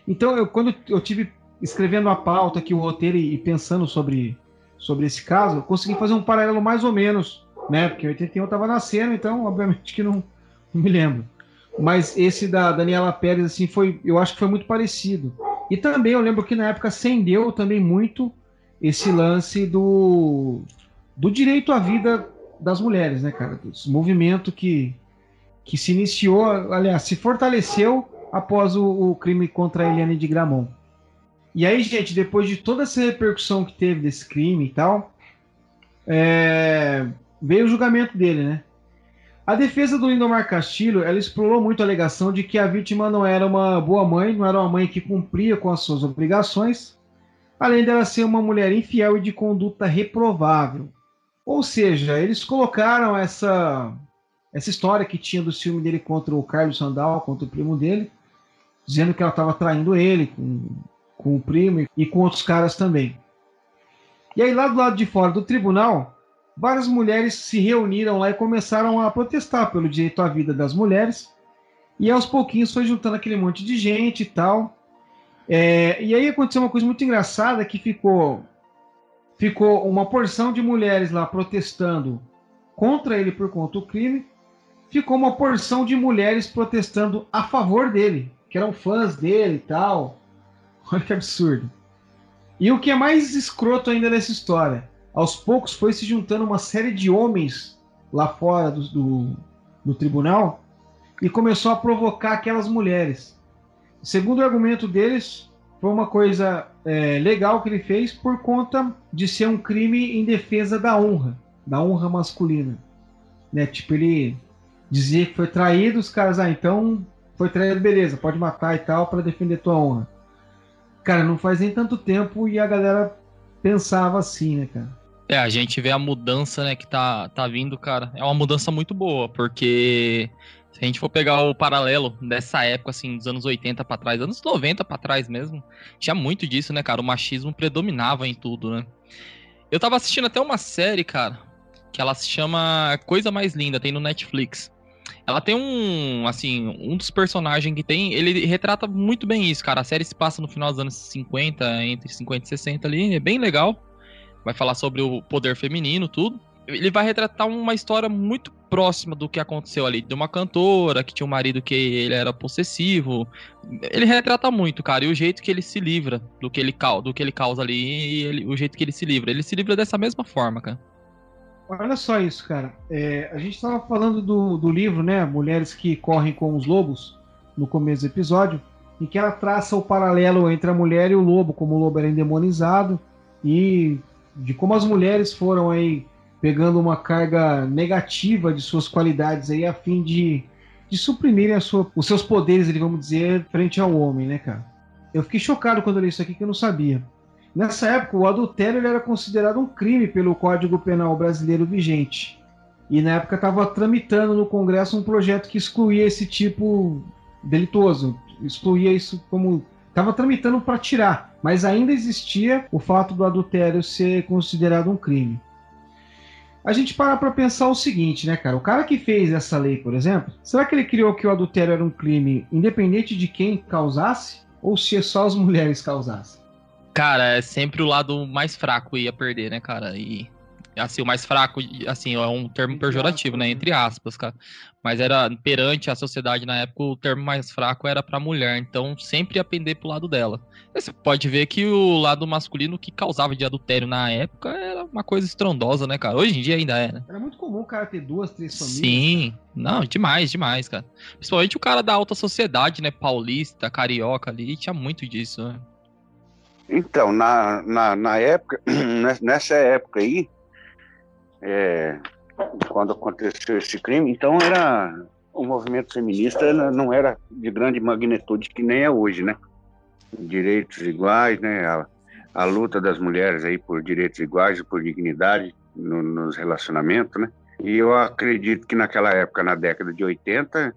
Então, eu, quando eu tive escrevendo a pauta aqui, o roteiro e, pensando sobre, sobre esse caso, eu consegui fazer um paralelo mais ou menos, né? Porque em 81 eu tava nascendo, então, obviamente que não, não me lembro. Mas esse da Daniela Pérez, assim, foi, eu acho que foi muito parecido. E também eu lembro que na época acendeu também muito esse lance do, do direito à vida das mulheres, né, cara? Esse movimento que, que se iniciou, aliás, se fortaleceu após o, o crime contra a Eliane de Gramont. E aí, gente, depois de toda essa repercussão que teve desse crime e tal, é, veio o julgamento dele, né? A defesa do Lindomar Castilho, ela explorou muito a alegação de que a vítima não era uma boa mãe, não era uma mãe que cumpria com as suas obrigações, além dela ser uma mulher infiel e de conduta reprovável. Ou seja, eles colocaram essa essa história que tinha do filme dele contra o Carlos Sandal, contra o primo dele, dizendo que ela estava traindo ele com, com o primo e com outros caras também. E aí, lá do lado de fora do tribunal, várias mulheres se reuniram lá e começaram a protestar pelo direito à vida das mulheres. E aos pouquinhos foi juntando aquele monte de gente e tal. É, e aí aconteceu uma coisa muito engraçada que ficou ficou uma porção de mulheres lá protestando contra ele por conta do crime, ficou uma porção de mulheres protestando a favor dele, que eram fãs dele e tal. Olha que absurdo. E o que é mais escroto ainda nessa história, aos poucos foi se juntando uma série de homens lá fora do, do, do tribunal e começou a provocar aquelas mulheres. Segundo o argumento deles, foi uma coisa é, legal que ele fez por conta de ser um crime em defesa da honra, da honra masculina. Né? Tipo, ele dizia que foi traído, os caras, ah, então foi traído, beleza, pode matar e tal para defender tua honra. Cara, não faz nem tanto tempo e a galera pensava assim, né, cara? É, a gente vê a mudança, né, que tá, tá vindo, cara. É uma mudança muito boa, porque se a gente for pegar o paralelo dessa época, assim, dos anos 80 para trás, anos 90 para trás mesmo, tinha muito disso, né, cara? O machismo predominava em tudo, né? Eu tava assistindo até uma série, cara, que ela se chama Coisa Mais Linda, tem no Netflix. Ela tem um, assim, um dos personagens que tem, ele retrata muito bem isso, cara. A série se passa no final dos anos 50, entre 50 e 60 ali, é bem legal. Vai falar sobre o poder feminino, tudo ele vai retratar uma história muito próxima do que aconteceu ali, de uma cantora que tinha um marido que ele era possessivo. Ele retrata muito, cara, e o jeito que ele se livra do que ele, do que ele causa ali, e ele, o jeito que ele se livra. Ele se livra dessa mesma forma, cara. Olha só isso, cara. É, a gente estava falando do, do livro, né? Mulheres que correm com os lobos, no começo do episódio, em que ela traça o paralelo entre a mulher e o lobo, como o lobo era endemonizado, e de como as mulheres foram aí pegando uma carga negativa de suas qualidades aí a fim de, de suprimirem sua, os seus poderes, vamos dizer, frente ao homem, né, cara? Eu fiquei chocado quando li isso aqui que eu não sabia. Nessa época, o adultério era considerado um crime pelo Código Penal brasileiro vigente. E na época estava tramitando no Congresso um projeto que excluía esse tipo delitoso, excluía isso como estava tramitando para tirar, mas ainda existia o fato do adultério ser considerado um crime a gente para para pensar o seguinte, né, cara? O cara que fez essa lei, por exemplo, será que ele criou que o adultério era um crime independente de quem causasse ou se só as mulheres causassem? Cara, é sempre o lado mais fraco ia perder, né, cara? E assim, o mais fraco, assim, é um termo pejorativo, né, entre aspas, cara. Mas era perante a sociedade na época, o termo mais fraco era para mulher, então sempre ia pender pro lado dela. Você pode ver que o lado masculino que causava de adultério na época era uma coisa estrondosa, né, cara? Hoje em dia ainda é, né? Era muito comum o cara ter duas, três famílias. Sim, cara. não, demais, demais, cara. Principalmente o cara da alta sociedade, né, paulista, carioca ali, tinha muito disso, né? Então, na, na, na época, nessa época aí, é, quando aconteceu esse crime, então era o movimento feminista não era de grande magnitude que nem é hoje, né? Direitos iguais, né? A, a luta das mulheres aí por direitos iguais e por dignidade no, nos relacionamentos, né? E eu acredito que naquela época, na década de 80,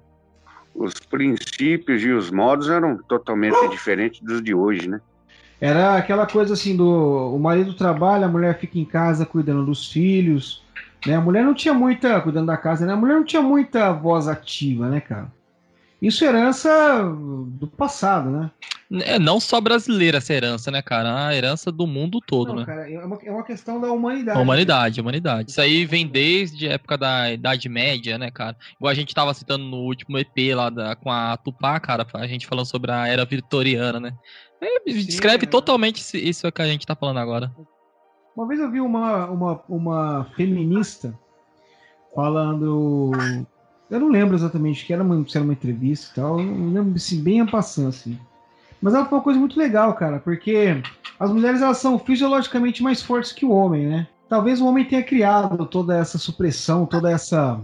os princípios e os modos eram totalmente diferentes dos de hoje, né? Era aquela coisa assim do o marido trabalha, a mulher fica em casa cuidando dos filhos, né? A mulher não tinha muita cuidando da casa, né? A mulher não tinha muita voz ativa, né, cara? Isso é herança do passado, né? É não só brasileira essa herança, né, cara? A herança do mundo todo, não, né? Cara, é, uma, é uma questão da humanidade. A humanidade, humanidade. Isso aí vem desde a época da Idade Média, né, cara? Igual a gente tava citando no último EP lá da, com a Tupá, cara, a gente falando sobre a era vitoriana, né? É, descreve Sim, é. totalmente isso que a gente tá falando agora. Uma vez eu vi uma, uma, uma feminista falando. Eu não lembro exatamente que era uma, se era uma entrevista e tal. Eu não lembro assim, bem a passando, assim. Mas ela foi uma coisa muito legal, cara, porque as mulheres elas são fisiologicamente mais fortes que o homem, né? Talvez o homem tenha criado toda essa supressão, toda essa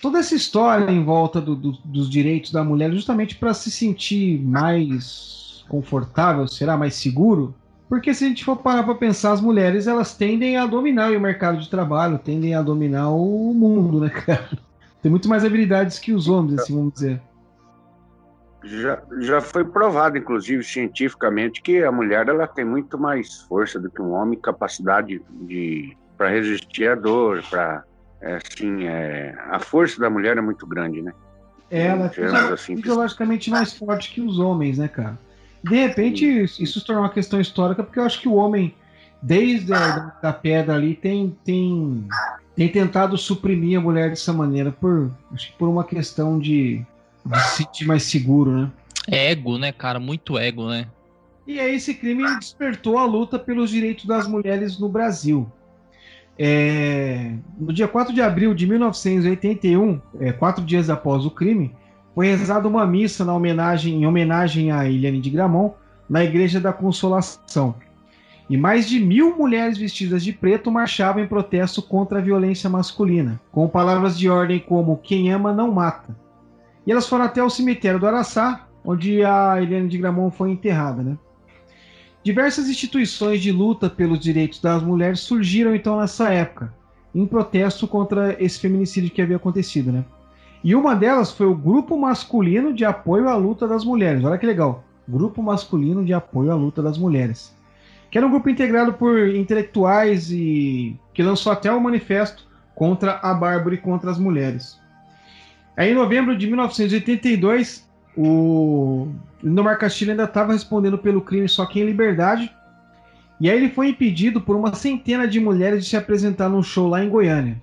toda essa história em volta do, do, dos direitos da mulher, justamente para se sentir mais confortável, será mais seguro? Porque se a gente for parar para pensar, as mulheres elas tendem a dominar o mercado de trabalho, tendem a dominar o mundo, né, cara? Tem muito mais habilidades que os homens, assim, vamos dizer. Já, já foi provado, inclusive, cientificamente, que a mulher ela tem muito mais força do que um homem, capacidade de para resistir à dor, para é, assim, é, a força da mulher é muito grande, né? Ela é assim, fisiologicamente mais forte que os homens, né, cara? De repente, isso se torna uma questão histórica, porque eu acho que o homem, desde a da pedra ali, tem, tem, tem tentado suprimir a mulher dessa maneira, por, acho que por uma questão de, de se sentir mais seguro, né? Ego, né, cara? Muito ego, né? E aí esse crime despertou a luta pelos direitos das mulheres no Brasil. É, no dia 4 de abril de 1981, é, quatro dias após o crime, foi rezada uma missa na homenagem, em homenagem a Eliane de Gramont na Igreja da Consolação. E mais de mil mulheres vestidas de preto marchavam em protesto contra a violência masculina, com palavras de ordem como quem ama não mata. E elas foram até o cemitério do Araçá, onde a Eliane de Gramont foi enterrada. Né? Diversas instituições de luta pelos direitos das mulheres surgiram então nessa época, em protesto contra esse feminicídio que havia acontecido. Né? E uma delas foi o Grupo Masculino de Apoio à Luta das Mulheres. Olha que legal. Grupo Masculino de Apoio à Luta das Mulheres. Que era um grupo integrado por intelectuais e que lançou até um manifesto contra a Bárbara e contra as mulheres. Aí, em novembro de 1982, o Lindomar Castilho ainda estava respondendo pelo crime só que em liberdade. E aí ele foi impedido por uma centena de mulheres de se apresentar num show lá em Goiânia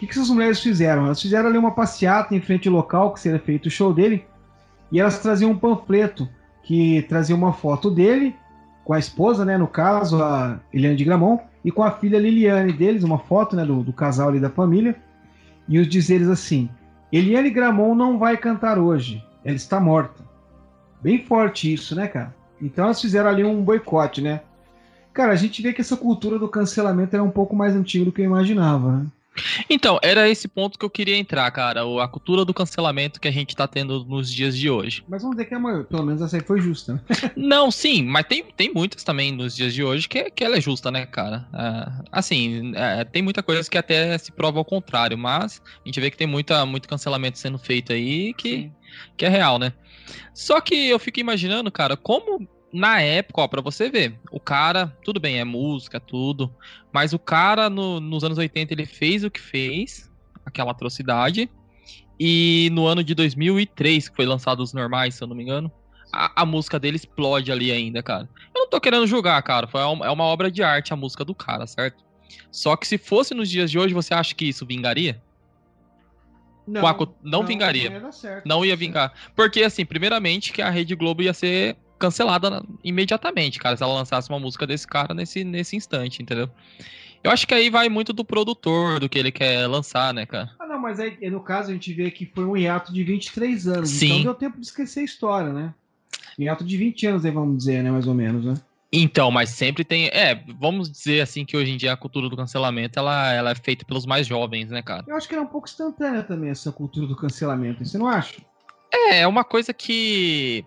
que, que essas mulheres fizeram? Elas fizeram ali uma passeata em frente ao local que seria feito o show dele, e elas traziam um panfleto que trazia uma foto dele, com a esposa, né, no caso, a Eliane de Gramont, e com a filha Liliane deles, uma foto né, do, do casal ali da família, e os dizeres assim: Eliane Gramont não vai cantar hoje, ela está morta. Bem forte isso, né, cara? Então elas fizeram ali um boicote, né? Cara, a gente vê que essa cultura do cancelamento era um pouco mais antiga do que eu imaginava, né? Então, era esse ponto que eu queria entrar, cara. A cultura do cancelamento que a gente tá tendo nos dias de hoje. Mas vamos dizer que a maior, pelo menos essa aí foi justa, né? Não, sim, mas tem, tem muitas também nos dias de hoje que, que ela é justa, né, cara? É, assim, é, tem muita coisa que até se prova ao contrário, mas a gente vê que tem muita, muito cancelamento sendo feito aí que, que é real, né? Só que eu fico imaginando, cara, como na época, ó, pra você ver, o cara, tudo bem, é música, tudo, mas o cara no, nos anos 80 ele fez o que fez, aquela atrocidade, e no ano de 2003, que foi lançado os normais, se eu não me engano, a, a, música dele explode ali ainda, cara. Eu não tô querendo julgar, cara, foi uma, é uma obra de arte a música do cara, certo? Só que se fosse nos dias de hoje, você acha que isso vingaria? Não, Quaco não vingaria. ia dar certo. Não ia vingar. Porque, assim, primeiramente, que a Rede Globo ia ser cancelada imediatamente, cara, se ela lançasse uma música desse cara nesse, nesse instante, entendeu? Eu acho que aí vai muito do produtor, do que ele quer lançar, né, cara? Ah, não, mas aí no caso a gente vê que foi um hiato de 23 anos. Sim. Então deu tempo de esquecer a história, né? Hiato de 20 anos, aí vamos dizer, né? Mais ou menos, né? Então, mas sempre tem. É, vamos dizer assim que hoje em dia a cultura do cancelamento ela, ela é feita pelos mais jovens, né, cara? Eu acho que era um pouco instantânea também essa cultura do cancelamento. Você não acha? É, é uma coisa que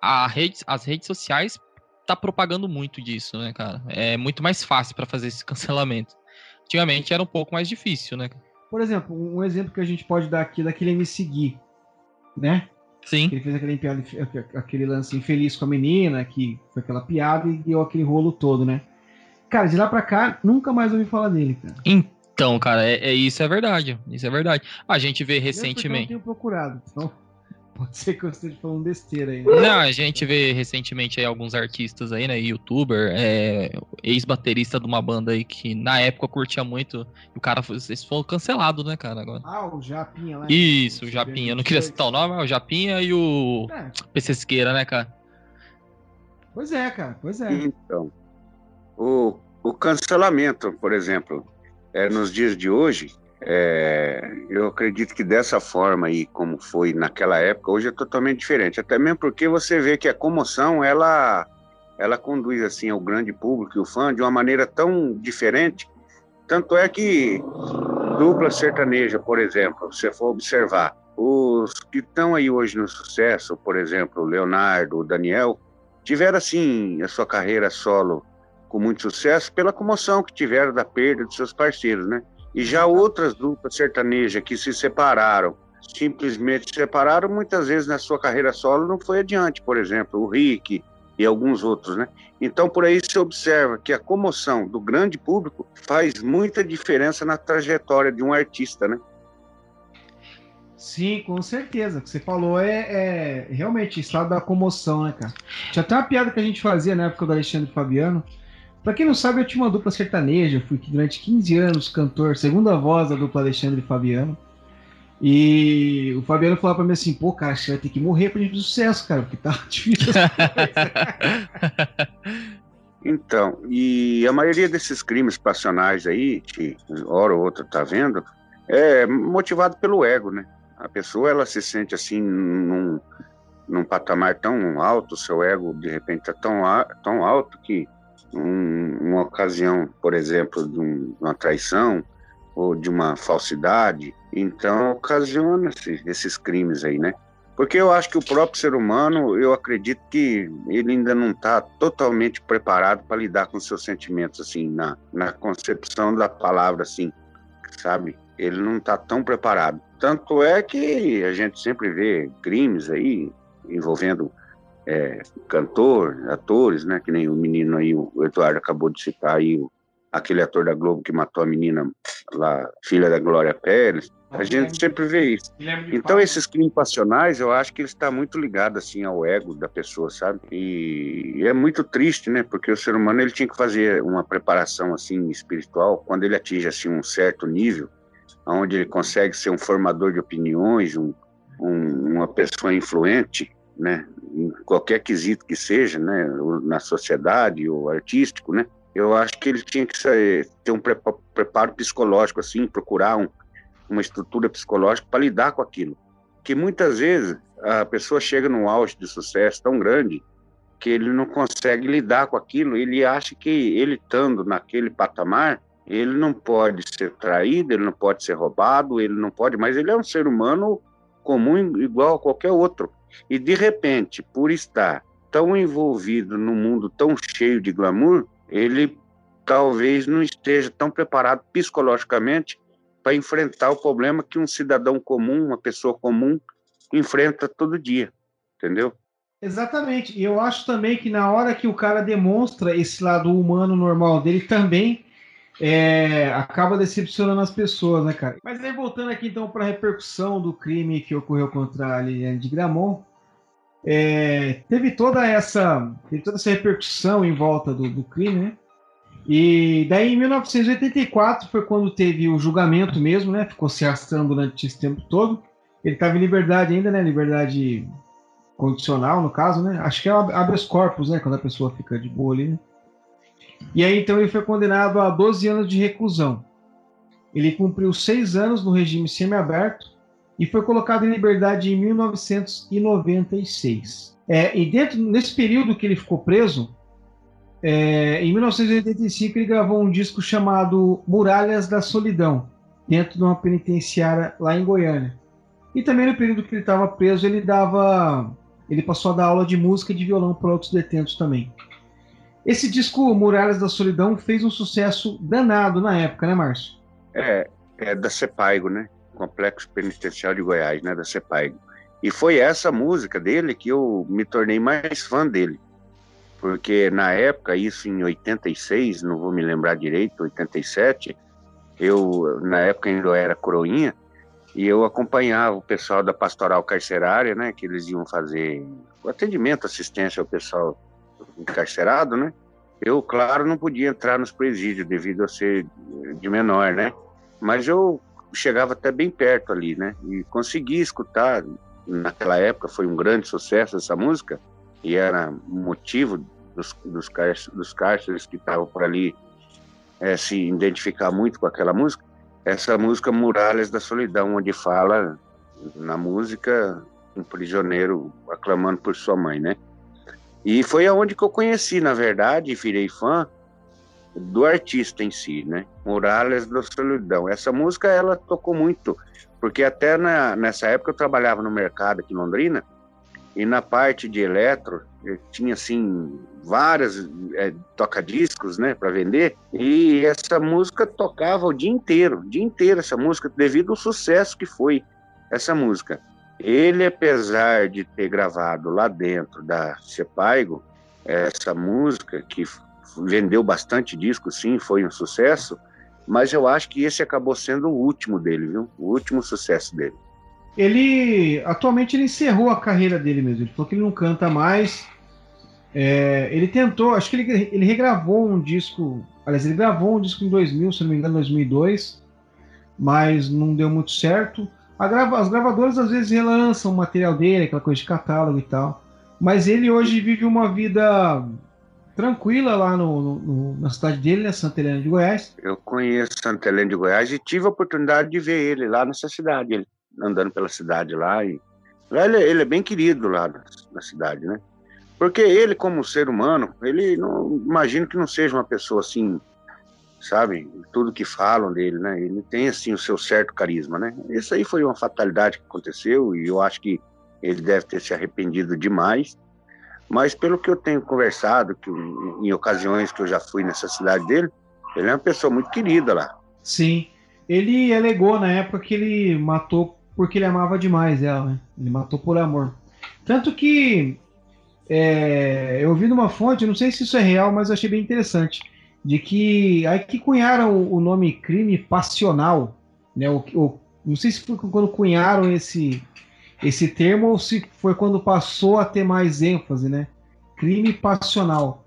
a rede, as redes sociais tá propagando muito disso, né, cara? É muito mais fácil pra fazer esse cancelamento. Antigamente era um pouco mais difícil, né? Por exemplo, um exemplo que a gente pode dar aqui é daquele MC Gui, né? Sim. Ele fez aquele, aquele lance infeliz com a menina, que foi aquela piada e deu aquele rolo todo, né? Cara, de lá pra cá, nunca mais ouvi falar dele, cara. Então, cara, é, é- isso é verdade. Isso é verdade. A gente vê Eu, porque eu recentemente. não tenho procurado, então pode ser que eu esteja falando besteira aí. Né? Não, a gente vê recentemente aí alguns artistas aí, né? Youtuber, é, ex-baterista de uma banda aí que na época curtia muito. E o cara foi, eles foram cancelados, né, cara? Agora. Ah, o Japinha lá. Isso, o Japinha. Eu não queria citar o nome, mas o Japinha e o É, PC Siqueira, né, cara? pois é, cara, pois é. Então, o, o cancelamento, por exemplo, é, nos dias de hoje, é, eu acredito que dessa forma aí, como foi naquela época, hoje é totalmente diferente. Até mesmo porque você vê que a comoção, ela, ela conduz assim ao grande público e o fã de uma maneira tão diferente. Tanto é que dupla sertaneja, por exemplo, se você for observar, os que estão aí hoje no sucesso, por exemplo, o Leonardo, o Daniel, tiveram assim a sua carreira solo com muito sucesso pela comoção que tiveram da perda de seus parceiros, né? E já outras duplas sertanejas que se separaram, simplesmente se separaram, muitas vezes na sua carreira solo não foi adiante, por exemplo, o Rick e alguns outros, né? Então por aí se observa que a comoção do grande público faz muita diferença na trajetória de um artista, né? Sim, com certeza. O que você falou é, é realmente estado da comoção, né, cara? Tinha até uma piada que a gente fazia na época do Alexandre Fabiano. Pra quem não sabe, eu tinha uma dupla sertaneja, fui durante 15 anos cantor, segunda voz da dupla Alexandre Fabiano. E o Fabiano falava pra mim assim, pô, cara, você vai ter que morrer pra gente ter sucesso, cara, porque tá difícil. Então, e a maioria desses crimes passionais aí, que hora ou outra tá vendo, é motivado pelo ego, né? A pessoa, ela se sente assim num, num patamar tão alto, seu ego de repente tá tão, tão alto que um, uma ocasião, por exemplo, de um- uma traição ou de uma falsidade, então ocasiona-se esses crimes aí, né? Porque eu acho que o próprio ser humano, eu acredito que ele ainda não está totalmente preparado para lidar com seus sentimentos, assim, na, na concepção da palavra, assim, sabe? Ele não está tão preparado. Tanto é que a gente sempre vê crimes aí envolvendo é, cantor, atores, né? Que nem o menino aí, o Eduardo acabou de citar aí, o- aquele ator da Globo que matou a menina lá, filha da Glória Pérez. A gente sempre vê isso. Então esses crimes passionais, eu acho que ele está muito ligado assim ao ego da pessoa, sabe? E é muito triste, né? Porque o ser humano ele tinha que fazer uma preparação assim espiritual quando ele atinge assim um certo nível, onde ele consegue ser um formador de opiniões, um, um- uma pessoa influente, né? Em qualquer quesito que seja, né? Na sociedade ou artístico, né? Eu acho que ele tinha que ter um prepa- preparo psicológico assim, procurar um uma estrutura psicológica para lidar com aquilo. Que muitas vezes a pessoa chega num auge de sucesso tão grande que ele não consegue lidar com aquilo, ele acha que ele estando naquele patamar, ele não pode ser traído, ele não pode ser roubado, ele não pode, mas ele é um ser humano comum igual a qualquer outro. E de repente, por estar tão envolvido num mundo tão cheio de glamour, ele talvez não esteja tão preparado psicologicamente para enfrentar o problema que um cidadão comum, uma pessoa comum, enfrenta todo dia, entendeu? Exatamente. E eu acho também que na hora que o cara demonstra esse lado humano normal dele, também é, acaba decepcionando as pessoas, né, cara? Mas aí voltando aqui então para a repercussão do crime que ocorreu contra a Liliane de Gramont, é, teve toda essa teve toda essa repercussão em volta do, do crime, né? E daí em 1984 foi quando teve o julgamento mesmo, né? Ficou se arrastando durante esse tempo todo. Ele estava em liberdade ainda, né? Liberdade condicional, no caso, né? Acho que é habeas corpus, né? Quando a pessoa fica de boa ali, né? E aí então ele foi condenado a 12 anos de reclusão. Ele cumpriu seis anos no regime semiaberto e foi colocado em liberdade em 1996. É, e dentro nesse período que ele ficou preso, é, em 1985 ele gravou um disco chamado Muralhas da Solidão, dentro de uma penitenciária lá em Goiânia. E também no período que ele estava preso, ele dava, ele passou a dar aula de música e de violão para outros detentos também. Esse disco Muralhas da Solidão fez um sucesso danado na época, né, Márcio? É, é da Sepaigo, né? Complexo Penitenciário de Goiás, né, da Sepaigo. E foi essa música dele que eu me tornei mais fã dele. Porque na época, isso em 86, não vou me lembrar direito, 87, eu, na época ainda era coroinha, e eu acompanhava o pessoal da pastoral carcerária, né, que eles iam fazer atendimento, assistência ao pessoal encarcerado, né? Eu, claro, não podia entrar nos presídios devido a ser de menor, né? Mas eu chegava até bem perto ali, né? E consegui escutar. Naquela época foi um grande sucesso essa música e era motivo dos, dos, dos cárceres que estavam por ali é, se identificar muito com aquela música. Essa música Muralhas da Solidão, onde fala na música um prisioneiro aclamando por sua mãe, né? E foi aonde que eu conheci, na verdade, e virei fã do artista em si, né? Muralhas da Solidão. Essa música ela tocou muito, porque até na, nessa época eu trabalhava no mercado aqui em Londrina e na parte de eletro tinha assim várias é, toca-discos, né, para vender e essa música tocava o dia inteiro, o dia inteiro essa música devido ao sucesso que foi essa música. Ele, apesar de ter gravado lá dentro da Sepaigo essa música, que vendeu bastante disco, sim, foi um sucesso, mas eu acho que esse acabou sendo o último dele, viu? O último sucesso dele. Ele, atualmente, ele encerrou a carreira dele mesmo. Ele falou que ele não canta mais. É, ele tentou, acho que ele, ele regravou um disco, aliás, ele gravou um disco em 2000, se não me engano, 2002, mas não deu muito certo. Grava, as gravadoras às vezes relançam o material dele, aquela coisa de catálogo e tal. Mas ele hoje vive uma vida tranquila lá no, no, na cidade dele, né, Santa Helena de Goiás. Eu conheço Santa Helena de Goiás e tive a oportunidade de ver ele lá nessa cidade, ele andando pela cidade lá. E, ele, ele é bem querido lá na, na, cidade, né? Porque ele, como ser humano, ele não imagino que não seja uma pessoa assim sabe? Tudo que falam dele, né? Ele tem, assim, o seu certo carisma, né? Isso aí foi uma fatalidade que aconteceu e eu acho que ele deve ter se arrependido demais. Mas pelo que eu tenho conversado, que, em ocasiões que eu já fui nessa cidade dele, ele é uma pessoa muito querida lá. Sim. Ele alegou na época que ele matou porque ele amava demais ela, né? Ele matou por amor. Tanto que é, eu ouvi numa fonte, não sei se isso é real, mas eu achei bem interessante de que aí que cunharam o nome crime passional, né? O, o, não sei se foi quando cunharam esse esse termo ou se foi quando passou a ter mais ênfase, né? Crime passional,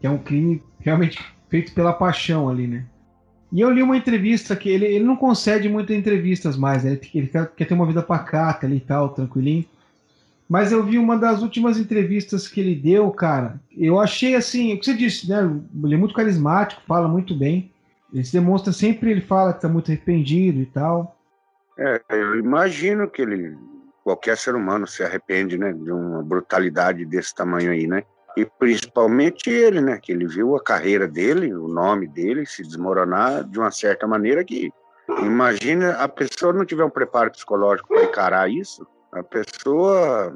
que é um crime realmente feito pela paixão ali, né? E eu li uma entrevista que ele, ele não concede muitas entrevistas mais, né? ele, ele quer, quer, ter uma vida pacata ali e tal, tranquilinho. Mas eu vi uma das últimas entrevistas que ele deu, cara. Eu achei assim, o que você disse, né? Ele é muito carismático, fala muito bem. Ele se demonstra sempre, ele fala que tá muito arrependido e tal. É, eu imagino que ele, qualquer ser humano se arrepende, né? De uma brutalidade desse tamanho aí, né? E principalmente ele, né? Que ele viu a carreira dele, o nome dele se desmoronar de uma certa maneira que imagina a pessoa não tiver um preparo psicológico para encarar isso a pessoa,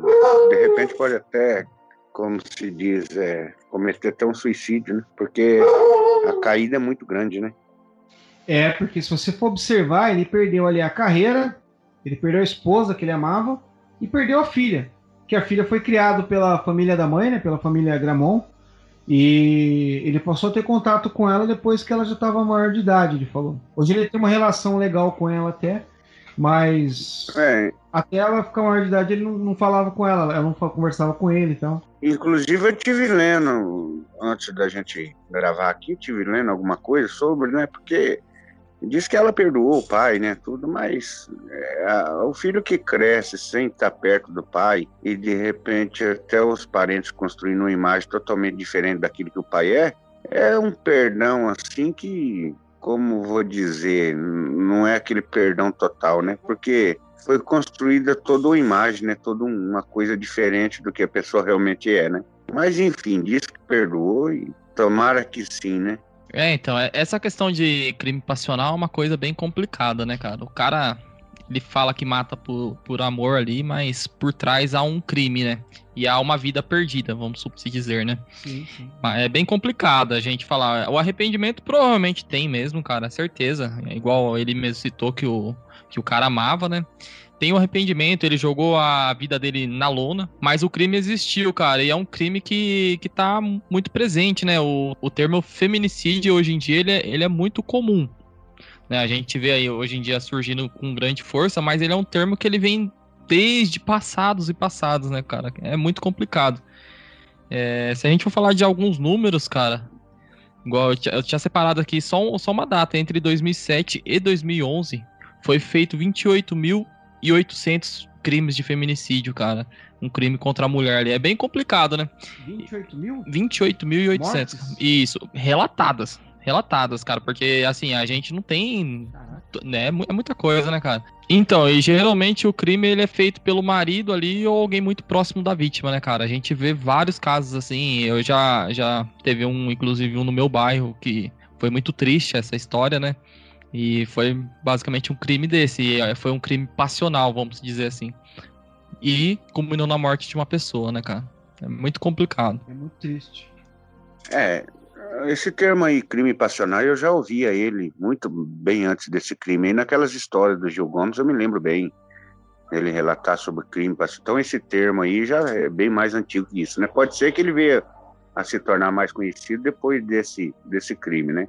de repente, pode até, como se diz, é, cometer até um suicídio, né? Porque a caída é muito grande, né? É, porque se você for observar, ele perdeu ali a carreira, ele perdeu a esposa que ele amava e perdeu a filha. Que a filha foi criada pela família da mãe, né? Pela família Gramont. E ele passou a ter contato com ela depois que ela já estava maior de idade, ele falou. Hoje ele tem uma relação legal com ela até, Mas é. até ela ficar maior de idade, ele não, não, falava com ela, ela não conversava com ele, então. Inclusive eu tive lendo, antes da gente gravar aqui, eu tive lendo alguma coisa sobre, né? Porque diz que ela perdoou o pai, né? Tudo, mas é, a, o filho que cresce sem estar perto do pai e de repente até os parentes construindo uma imagem totalmente diferente daquilo que o pai é, é um perdão assim que como vou dizer, não é aquele perdão total, né? Porque foi construída toda uma imagem, né? Toda uma coisa diferente do que a pessoa realmente é, né? Mas enfim, diz que perdoou e tomara que sim, né? É, então, é, essa questão de crime passional é uma coisa bem complicada, né, cara? O cara, ele fala que mata por, por amor ali, mas por trás há um crime, né? e há uma vida perdida, vamos se dizer, né? Sim, sim. É bem complicado a gente falar. O arrependimento provavelmente tem mesmo, cara, certeza. É igual ele mesmo citou que o, que o cara amava, né? Tem o arrependimento, ele jogou a vida dele na lona, mas o crime existiu, cara, e é um crime que, que tá muito presente, né? O, o termo feminicídio hoje em dia ele é, ele é muito comum. Né? A gente vê aí hoje em dia surgindo com grande força, mas ele é um termo que ele vem desde passados e passados, né, cara? É muito complicado. É, se a gente for falar de alguns números, cara, igual eu, eu tinha separado aqui só, só uma data, entre 2007 e 2011, foi feito 28.800 crimes de feminicídio, cara. Um crime contra a mulher ali. É bem complicado, né? 28 mil? 28.800. Isso, relatadas relatadas, cara, porque assim, a gente não tem, né, é muita coisa, né, cara. Então, e geralmente o crime ele é feito pelo marido ali ou alguém muito próximo da vítima, né, cara? A gente vê vários casos assim, eu já já teve um, inclusive um no meu bairro que foi muito triste essa história, né? E foi basicamente um crime desse, eh, foi um crime passional, vamos dizer assim. E culminou na morte de uma pessoa, né, cara? É muito complicado. É muito triste. É, esse termo aí, crime passional, eu já ouvia ele muito bem antes desse crime. E naquelas histórias do Gil Gomes, eu me lembro bem ele relatar sobre crime passional. Então, esse termo aí já é bem mais antigo que isso, né? Pode ser que ele veio a se tornar mais conhecido depois desse, desse crime, né?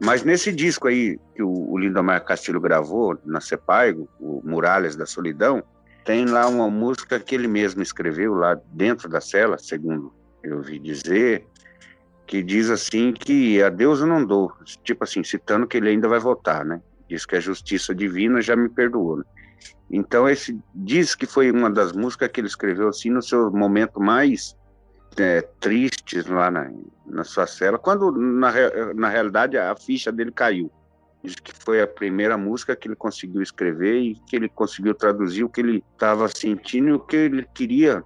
Mas nesse disco aí que o, o Lindomar Castilho gravou, na Sepaigo, o Muralhas da Solidão, tem lá uma música que ele mesmo escreveu lá dentro da cela, segundo eu ouvi dizer, que diz assim que a Deus eu não dou, tipo assim, citando que ele ainda vai voltar, né? Diz que a justiça divina já me perdoou. Né? Então esse diz que foi uma das músicas que ele escreveu assim no seu momento mais é, tristes lá na, na sua cela, quando na, na realidade a ficha dele caiu. Diz que foi a primeira música que ele conseguiu escrever e que ele conseguiu traduzir o que ele estava sentindo e o que ele queria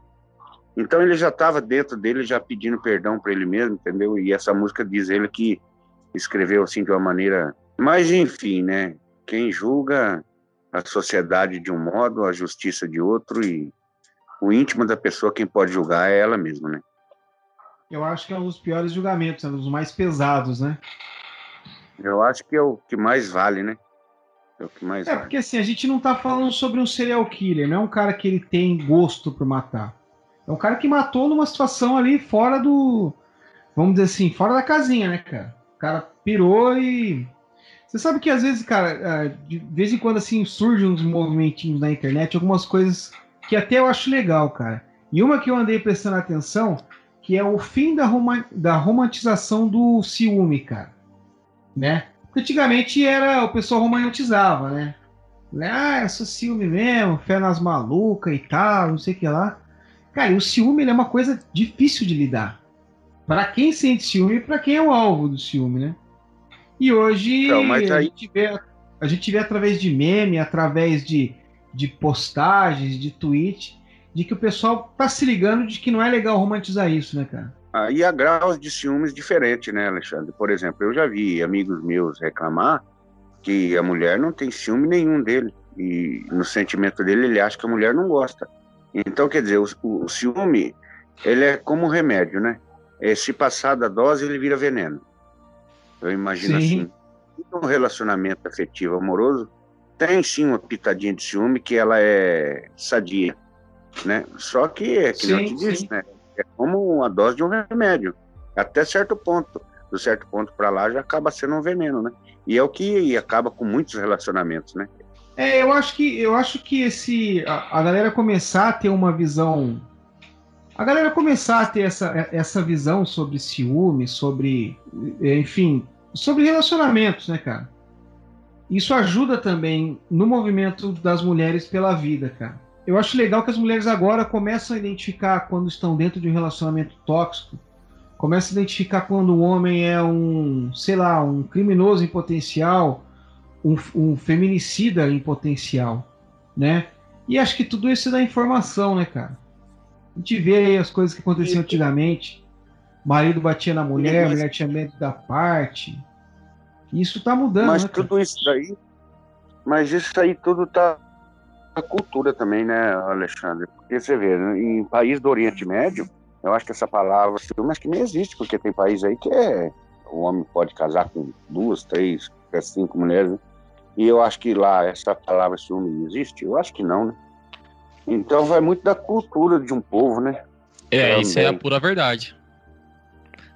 então ele já estava dentro dele, já pedindo perdão para ele mesmo, entendeu? E essa música diz ele que escreveu assim de uma maneira. Mas enfim, né? Quem julga a sociedade de um modo, a justiça de outro e o íntimo da pessoa quem pode julgar é ela mesma, né? Eu acho que é um dos piores julgamentos, é um dos mais pesados, né? Eu acho que é o que mais vale, né? É o que mais É vale. porque assim, a gente não tá falando sobre um serial killer, não é um cara que ele tem gosto por matar. É um cara que matou numa situação ali fora do. Vamos dizer assim, fora da casinha, né, cara? O cara pirou e. Você sabe que às vezes, cara, é, de vez em quando assim surgem uns movimentinhos na internet, algumas coisas que até eu acho legal, cara. E uma que eu andei prestando atenção, que é o fim da, rom da romantização do ciúme, cara. Né? Porque antigamente era o pessoal romantizava, né? Ah, eu sou ciúme mesmo, fé nas malucas e tal, não sei o que lá. Cara, o ciúme é uma coisa difícil de lidar. Para quem sente ciúme e para quem é o alvo do ciúme, né? E hoje então, aí... a, gente vê, a gente vê através de meme, através de, de postagens, de tweet, de que o pessoal tá se ligando de que não é legal romantizar isso, né, cara? Aí há graus de ciúmes diferentes, né, Alexandre? Por exemplo, eu já vi amigos meus reclamar que a mulher não tem ciúme nenhum dele. E no sentimento dele, ele acha que a mulher não gosta. Então, quer dizer, o, o ciúme, ele é como um remédio, né? É, se passar da dose, ele vira veneno. Eu imagino sim. assim. Um relacionamento afetivo amoroso tem sim uma pitadinha de ciúme que ela é sadia, né? Só que é que sim, eu te disse, né? É como uma dose de um remédio, até certo ponto. Do certo ponto para lá já acaba sendo um veneno, né? E é o que acaba com muitos relacionamentos, né? É, eu acho que eu acho que esse a, a, galera começar a ter uma visão a galera começar a ter essa, essa visão sobre ciúme, sobre enfim, sobre relacionamentos, né, cara? Isso ajuda também no movimento das mulheres pela vida, cara. Eu acho legal que as mulheres agora começam a identificar quando estão dentro de um relacionamento tóxico, começam a identificar quando o homem é um, sei lá, um criminoso em potencial, um, um feminicida em potencial, né? E acho que tudo isso dá informação, né, cara? A gente vê aí as coisas que aconteciam antigamente. Marido batia na mulher, a mulher tinha medo da parte. Isso tá mudando. Mas né, tudo isso daí. Mas isso aí tudo tá a cultura também, né, Alexandre? Porque você vê, né, em país do Oriente Médio, eu acho que essa palavra ciúme acho que nem existe, porque tem país aí que é. O homem pode casar com duas, três, cinco mulheres, né? E eu acho que lá essa palavra ciúme existe? Eu acho que não, né? Então vai muito da cultura de um povo, né? É, Também. isso é a pura verdade.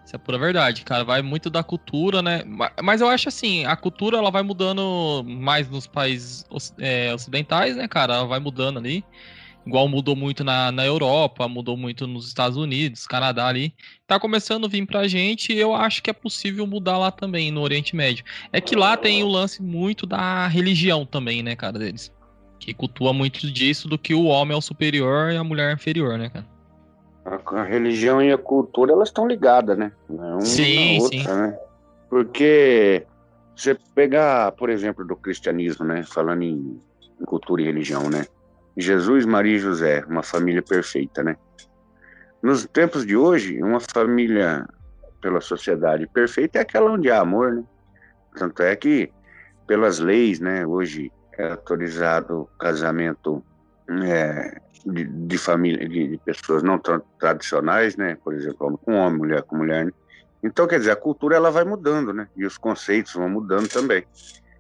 Isso é pura verdade, cara. Vai muito da cultura, né? Mas eu acho assim, a cultura ela vai mudando mais nos países é, ocidentais, né, cara? Ela vai mudando ali. Igual mudou muito na, na Europa, mudou muito nos Estados Unidos, Canadá ali. Tá começando a vir pra gente e eu acho que é possível mudar lá também, no Oriente Médio. É que lá tem o lance muito da religião também, né, cara, deles. Que cultua muito disso do que o homem é o superior e a mulher é inferior, né, cara? A, a religião e a cultura, elas estão ligadas, né? Uma sim, outra, sim. Né? Porque você pegar, por exemplo, do cristianismo, né? Falando em, em cultura e religião, né? Jesus, Maria e José, uma família perfeita, né? Nos tempos de hoje, uma família pela sociedade perfeita é aquela onde há amor, né? Tanto é que, pelas leis, né, hoje é autorizado casamento é, de, de família, de, de, pessoas não tão tradicionais, né? Por exemplo, homem com homem, mulher com mulher. Né? Então, quer dizer, a cultura ela vai mudando, né? E os conceitos vão mudando também.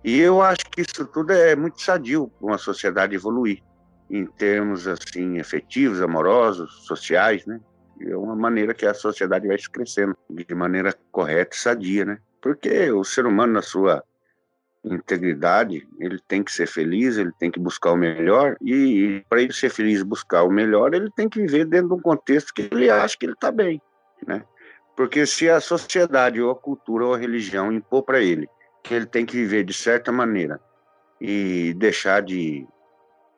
E eu acho que isso tudo é muito sadio para uma sociedade evoluir em termos assim efetivos, amorosos, sociais, né? É uma maneira que a sociedade vai crescendo de maneira correta e sadia, né? Porque o ser humano na sua integridade, ele tem que ser feliz, ele tem que buscar o melhor, e, e para ele ser feliz buscar o melhor, ele tem que viver dentro de um contexto que ele acha que ele está bem, né? Porque se a sociedade ou a cultura ou a religião impor para ele que ele tem que viver de certa maneira e deixar de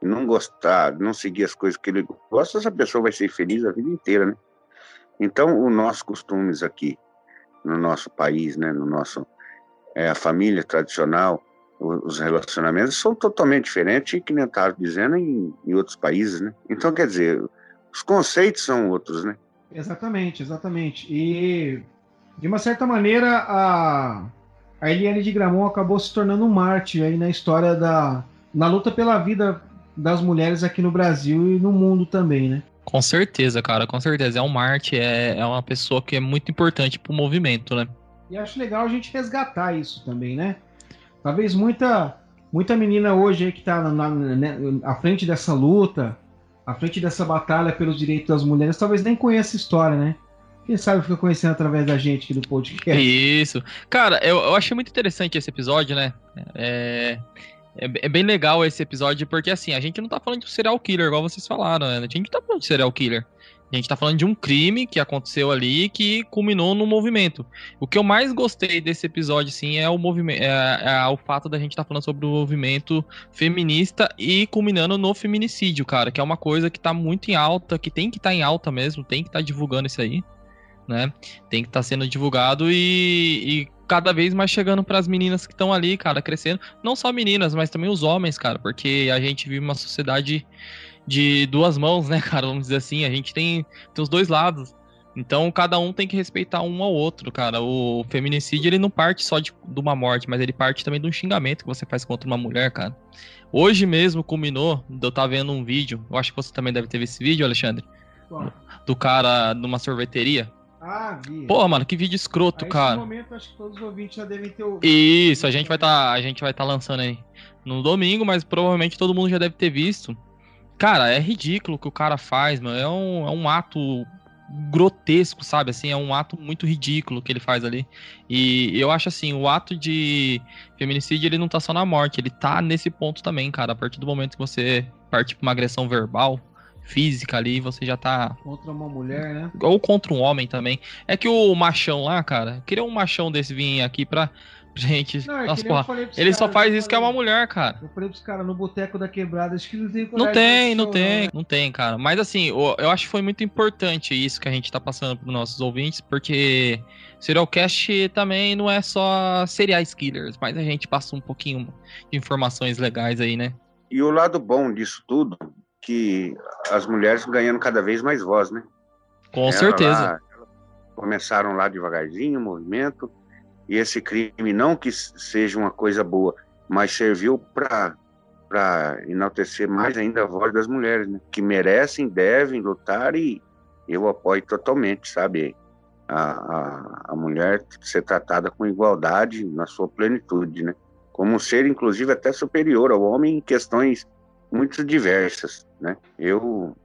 não gostar, não seguir as coisas que ele gosta, essa pessoa vai ser feliz a vida inteira, né? Então, os nossos costumes aqui no nosso país, né, no nosso é, a família tradicional, os relacionamentos são totalmente diferentes, que nem estava dizendo, em, em, outros países, né? Então, quer dizer, os conceitos são outros, né? Exatamente, exatamente. E, de uma certa maneira, a, a Eliane de Gramont acabou se tornando um mártir aí na história da... na luta pela vida das mulheres aqui no Brasil e no mundo também, né? Com certeza, cara, com certeza. É um mártir, é, é uma pessoa que é muito importante pro movimento, né? E acho legal a gente resgatar isso também, né? Talvez muita, muita menina hoje aí que está na, na, né, à frente dessa luta, à frente dessa batalha pelos direitos das mulheres, talvez nem conheça a história, né? Quem sabe fica conhecendo através da gente aqui do podcast. Isso. Cara, eu, eu achei muito interessante esse episódio, né? É, é, é, bem legal esse episódio, porque assim, a gente não tá falando de serial killer, igual vocês falaram, né? A gente tá falando de serial killer. A gente tá falando de um crime que aconteceu ali que culminou no movimento. O que eu mais gostei desse episódio, sim, é o movimento, é, é o fato da gente estar tá falando sobre o movimento feminista e culminando no feminicídio, cara, que é uma coisa que tá muito em alta, que tem que estar tá em alta mesmo, tem que estar tá divulgando isso aí, né? Tem que estar tá sendo divulgado e, e cada vez mais chegando para as meninas que estão ali, cara, crescendo. Não só meninas, mas também os homens, cara, porque a gente vive uma sociedade de duas mãos, né, cara? Vamos dizer assim, a gente tem, tem os dois lados. Então cada um tem que respeitar um ao outro, cara. O feminicídio ele não parte só de, de uma morte, mas ele parte também de um xingamento que você faz contra uma mulher, cara. Hoje mesmo culminou, eu tava vendo um vídeo, eu acho que você também deve ter visto esse vídeo, Alexandre. Do cara numa sorveteria. Ah, vi. Pô, mano, que vídeo escroto, a cara. momento, acho que todos os ouvintes já devem ter ouvido. Isso, a gente vai tá, a gente vai estar tá lançando aí no domingo, mas provavelmente todo mundo já deve ter visto. Cara, é ridículo o que o cara faz, mano. É um, é um ato grotesco, sabe? Assim, é um ato muito ridículo que ele faz ali. E eu acho assim, o ato de feminicídio, ele não tá só na morte, ele tá nesse ponto também, cara. A partir do momento que você parte pra uma agressão verbal, física ali, você já tá. Contra uma mulher, né? Ou contra um homem também. É que o machão lá, cara, queria um machão desse vir aqui pra. Gente, Não, é nossa, porra. falei Ele só caras, faz eu isso que é falei- uma mulher, cara. Eu falei pros caras no boteco da quebrada, acho que eles têm Não tem, não né? tem, não tem, cara. Mas assim, eu acho que foi muito importante isso que a gente tá passando pros nossos ouvintes, porque Serialcast também não é só serial killers, mas a gente passa um pouquinho de informações legais aí, né? E o lado bom disso tudo, que as mulheres ganhando cada vez mais voz, né? Com Ela certeza. lá- começaram lá devagarzinho o movimento, e esse crime não que seja uma coisa boa, mas serviu para para enaltecer mais ainda a voz das mulheres, né? Que merecem, devem lutar e eu apoio totalmente, sabe? A, a, a mulher ser tratada com igualdade na sua plenitude, né? Como um ser, inclusive, até superior ao homem em questões muito diversas, né? Eu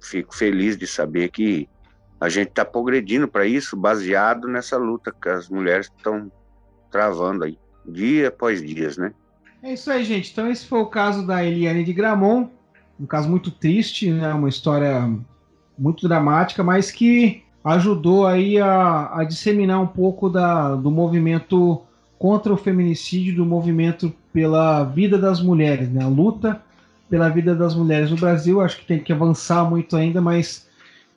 fico feliz de saber que a gente está progredindo para isso, baseado nessa luta que as mulheres estão travando aí, dia após dias, né? É isso aí, gente. Então, esse foi o caso da Eliane de Gramont. Um caso muito triste, né? Uma história muito dramática, mas que ajudou aí a, a disseminar um pouco da, do movimento contra o feminicídio, do movimento pela vida das mulheres, né? A luta pela vida das mulheres no Brasil. Acho que tem que avançar muito ainda, mas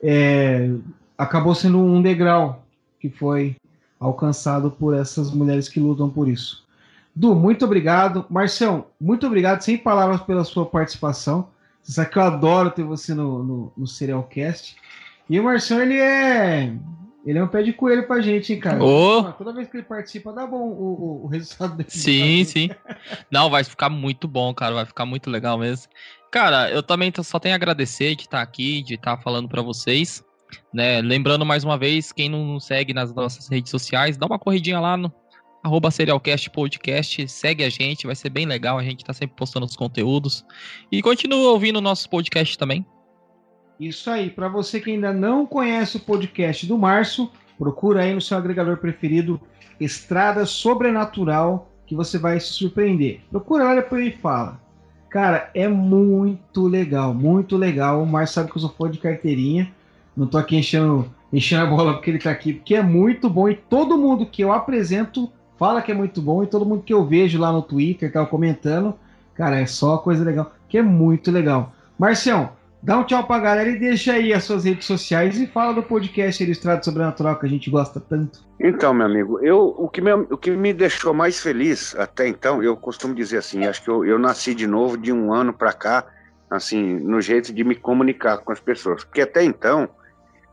é, acabou sendo um degrau que foi alcançado por essas mulheres que lutam por isso. Du, muito obrigado. Marcião, muito obrigado, sem palavras pela sua participação. Você sabe que eu adoro ter você no, no, no Serialcast. E o Marcião, ele é. Ele é um pé de coelho pra gente, hein, cara? Ô! Toda vez que ele participa, dá bom o, o, o resultado dele. Sim, sim. Não, vai ficar muito bom, cara. Vai ficar muito legal mesmo. Cara, eu também só tenho a agradecer de estar aqui, de estar falando pra vocês. Né? Lembrando mais uma vez, quem não nos segue nas nossas redes sociais, dá uma corridinha lá no arroba Serialcast Podcast, segue a gente, vai ser bem legal, a gente tá sempre postando os conteúdos. E continua ouvindo o nosso podcast também. Isso aí. Para você que ainda não conhece o podcast do Márcio, procura aí no seu agregador preferido Estrada Sobrenatural, que você vai se surpreender. Procura lá depois e fala. Cara, é muito legal, muito legal. O Márcio sabe que eu sou fã de carteirinha. Não tô aqui enchendo, enchendo a bola porque ele tá aqui, porque é muito bom. E todo mundo que eu apresento fala que é muito bom. E todo mundo que eu vejo lá no Twitter, tá comentando, cara, é só coisa legal, que é muito legal. Marcião, dá um tchau pra galera e deixa aí as suas redes sociais e fala do podcast Ilustrado Sobrenatural que a gente gosta tanto. Então, meu amigo, eu, o, que me, o que me deixou mais feliz até então, eu costumo dizer assim, acho que eu, eu nasci de novo de um ano para cá, assim, no jeito de me comunicar com as pessoas. Porque até então,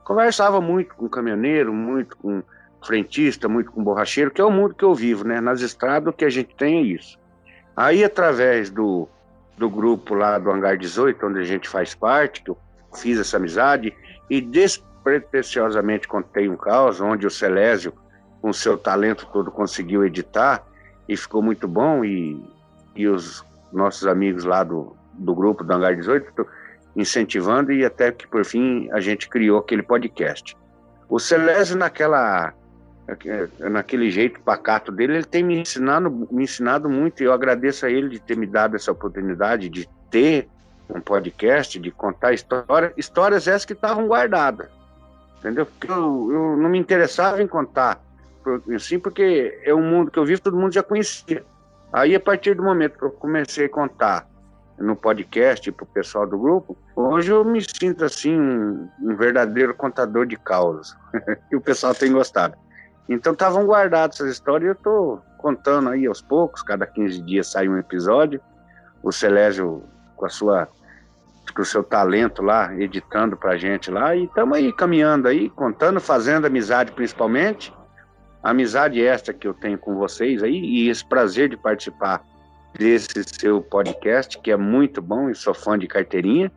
conversava muito com caminhoneiro, muito com frentista, muito com borracheiro, que é o mundo que eu vivo, né? Nas estradas, o que a gente tem é isso. Aí, através do, do grupo lá do Hangar 18, onde a gente faz parte, que eu fiz essa amizade, e despretensiosamente contei um caos, onde o Celésio, com seu talento todo, conseguiu editar, e ficou muito bom, e, e os nossos amigos lá do, do grupo do Hangar 18 tô incentivando, e até que, por fim, a gente criou aquele podcast. O Celésio, naquela naquele jeito pacato dele, ele tem me ensinado, me ensinado muito e eu agradeço a ele de ter me dado essa oportunidade de ter um podcast, de contar histórias, histórias essas que estavam guardadas, entendeu? Porque eu, eu não me interessava em contar, assim, porque é um mundo que eu vivo, todo mundo já conhecia. Aí, a partir do momento que eu comecei a contar no podcast para o pessoal do grupo, hoje eu me sinto assim um, um verdadeiro contador de causas, que o pessoal tem gostado. Então estavam guardadas essas histórias e eu estou contando aí aos poucos, cada 15 dias sai um episódio. O Celésio com a sua com o seu talento lá, editando pra gente lá, e estamos aí caminhando aí, contando, fazendo amizade principalmente. Amizade esta que eu tenho com vocês aí, e esse prazer de participar desse seu podcast, que é muito bom, e sou fã de carteirinha,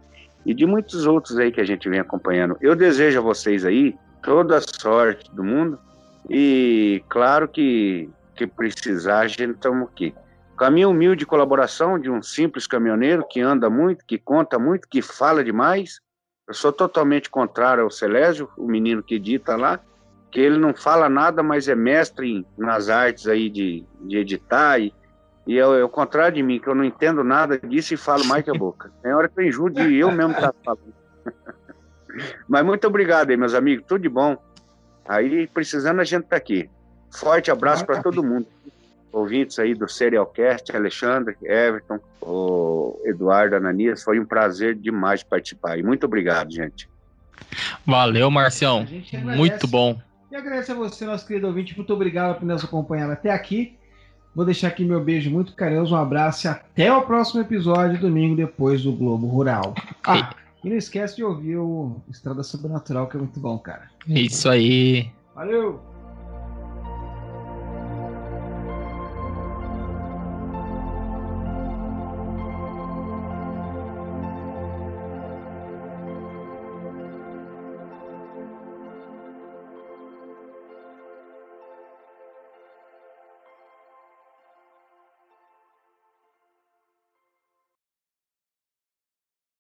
e de muitos outros aí que a gente vem acompanhando. Eu desejo a vocês aí toda a sorte do mundo, e claro que, que precisar, a gente estamos aqui. Minha humilde colaboração de um simples caminhoneiro que anda muito, que conta muito, que fala demais, Eu sou totalmente contrário ao Celésio, o menino que edita lá, que ele não fala nada, mas é mestre nas artes aí de, de editar. E, e é, é o contrário de mim, que eu não entendo nada disso e falo mais que a boca. Tem hora que eu enjoo de eu mesmo estar falando. mas muito obrigado aí, meus amigos. Tudo de bom. Aí, precisando, a gente tá aqui. Forte abraço para todo mundo. Ouvintes aí do Serialcast, Alexandre, Everton, o Eduardo Ananias, foi um prazer demais participar. E muito obrigado, gente. Valeu, Marcião. Muito bom. E agradeço a você, nosso querido ouvinte. Muito obrigado por nos acompanhar até aqui. Vou deixar aqui meu beijo muito carinhoso, um abraço e até o próximo episódio, domingo, depois do Globo Rural. Ah, e não esquece de ouvir o Estrada Sobrenatural, que é muito bom, cara. Isso aí. Valeu!